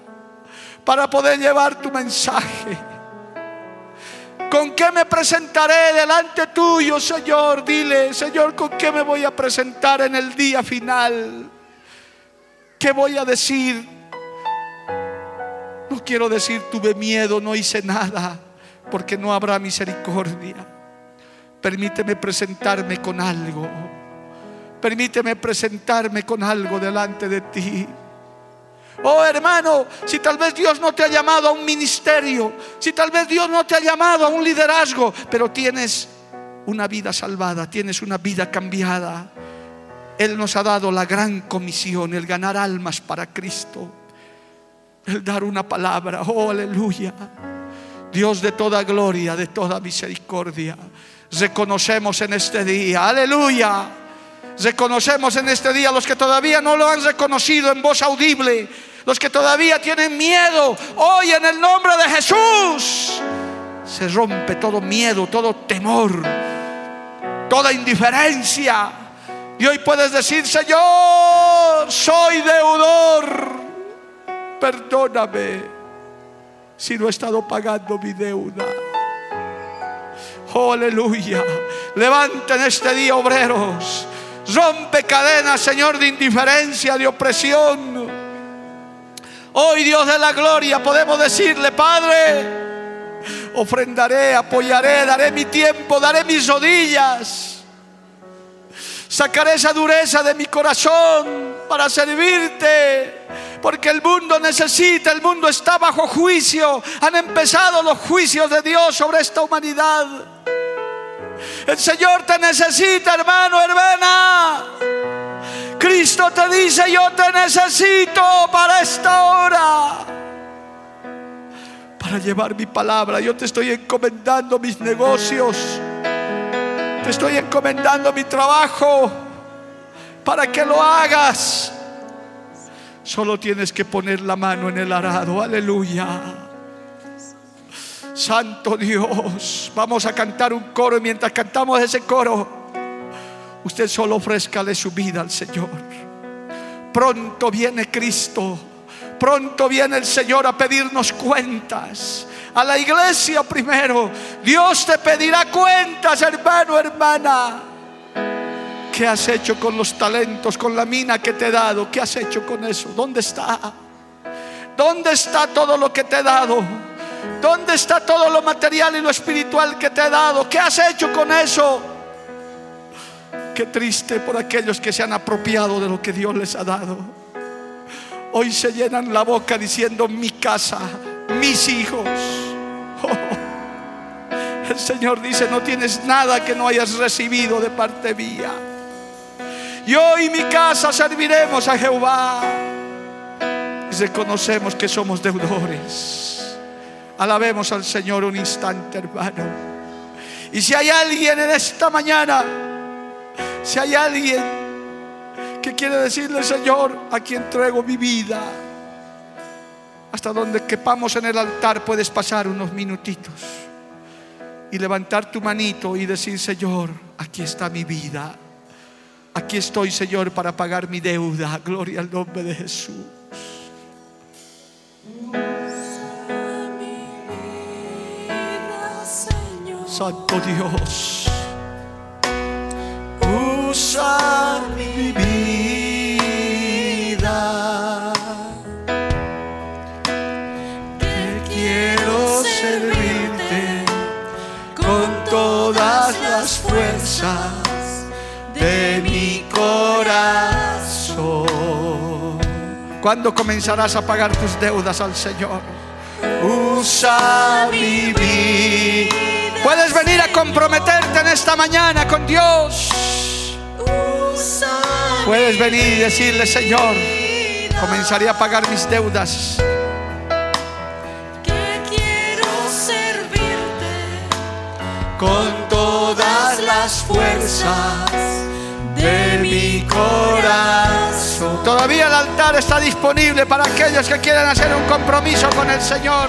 para poder llevar tu mensaje. ¿Con qué me presentaré delante tuyo, Señor? Dile, Señor, ¿con qué me voy a presentar en el día final? ¿Qué voy a decir? No quiero decir tuve miedo, no hice nada, porque no habrá misericordia. Permíteme presentarme con algo. Permíteme presentarme con algo delante de ti. Oh hermano, si tal vez Dios no te ha llamado a un ministerio, si tal vez Dios no te ha llamado a un liderazgo, pero tienes una vida salvada, tienes una vida cambiada. Él nos ha dado la gran comisión, el ganar almas para Cristo, el dar una palabra. Oh, aleluya. Dios de toda gloria, de toda misericordia. Reconocemos en este día, aleluya Reconocemos en este día los que todavía no lo han reconocido en voz audible, los que todavía tienen miedo. Hoy en el nombre de Jesús se rompe todo miedo, todo temor, toda indiferencia. Y hoy puedes decir, Señor, soy deudor. Perdóname si no he estado pagando mi deuda. Oh, aleluya. Levanten este día, obreros. Rompe cadenas, Señor, de indiferencia, de opresión. Hoy, Dios de la gloria, podemos decirle, Padre, ofrendaré, apoyaré, daré mi tiempo, daré mis rodillas. Sacaré esa dureza de mi corazón para servirte. Porque el mundo necesita, el mundo está bajo juicio. Han empezado los juicios de Dios sobre esta humanidad. El Señor te necesita, hermano, hermana. Cristo te dice, yo te necesito para esta hora. Para llevar mi palabra. Yo te estoy encomendando mis negocios. Te estoy encomendando mi trabajo. Para que lo hagas. Solo tienes que poner la mano en el arado. Aleluya. Santo Dios. Vamos a cantar un coro y mientras cantamos ese coro usted solo ofrezcale su vida al Señor. Pronto viene Cristo. Pronto viene el Señor a pedirnos cuentas. A la iglesia primero. Dios te pedirá cuentas, hermano, hermana. ¿Qué has hecho con los talentos, con la mina que te he dado? ¿Qué has hecho con eso? ¿Dónde está? ¿Dónde está todo lo que te he dado? ¿Dónde está todo lo material y lo espiritual que te he dado? ¿Qué has hecho con eso? Qué triste por aquellos que se han apropiado de lo que Dios les ha dado. Hoy se llenan la boca diciendo mi casa, mis hijos. El Señor dice, no tienes nada que no hayas recibido de parte mía. Yo y mi casa serviremos a Jehová. Y reconocemos que somos deudores. Alabemos al Señor un instante, hermano. Y si hay alguien en esta mañana si hay alguien que quiere decirle, Señor, aquí entrego mi vida, hasta donde quepamos en el altar puedes pasar unos minutitos y levantar tu manito y decir, Señor, aquí está mi vida. Aquí estoy, Señor, para pagar mi deuda. Gloria al nombre de Jesús. Santo Dios mi vida. Que quiero servirte con todas las fuerzas de mi corazón. ¿Cuándo comenzarás a pagar tus deudas al Señor? Usa mi vida. Puedes venir a comprometerte en esta mañana con Dios. Puedes venir y decirle, Señor, comenzaré a pagar mis deudas. Que quiero servirte con todas las fuerzas de mi corazón. Todavía el altar está disponible para aquellos que quieran hacer un compromiso con el Señor.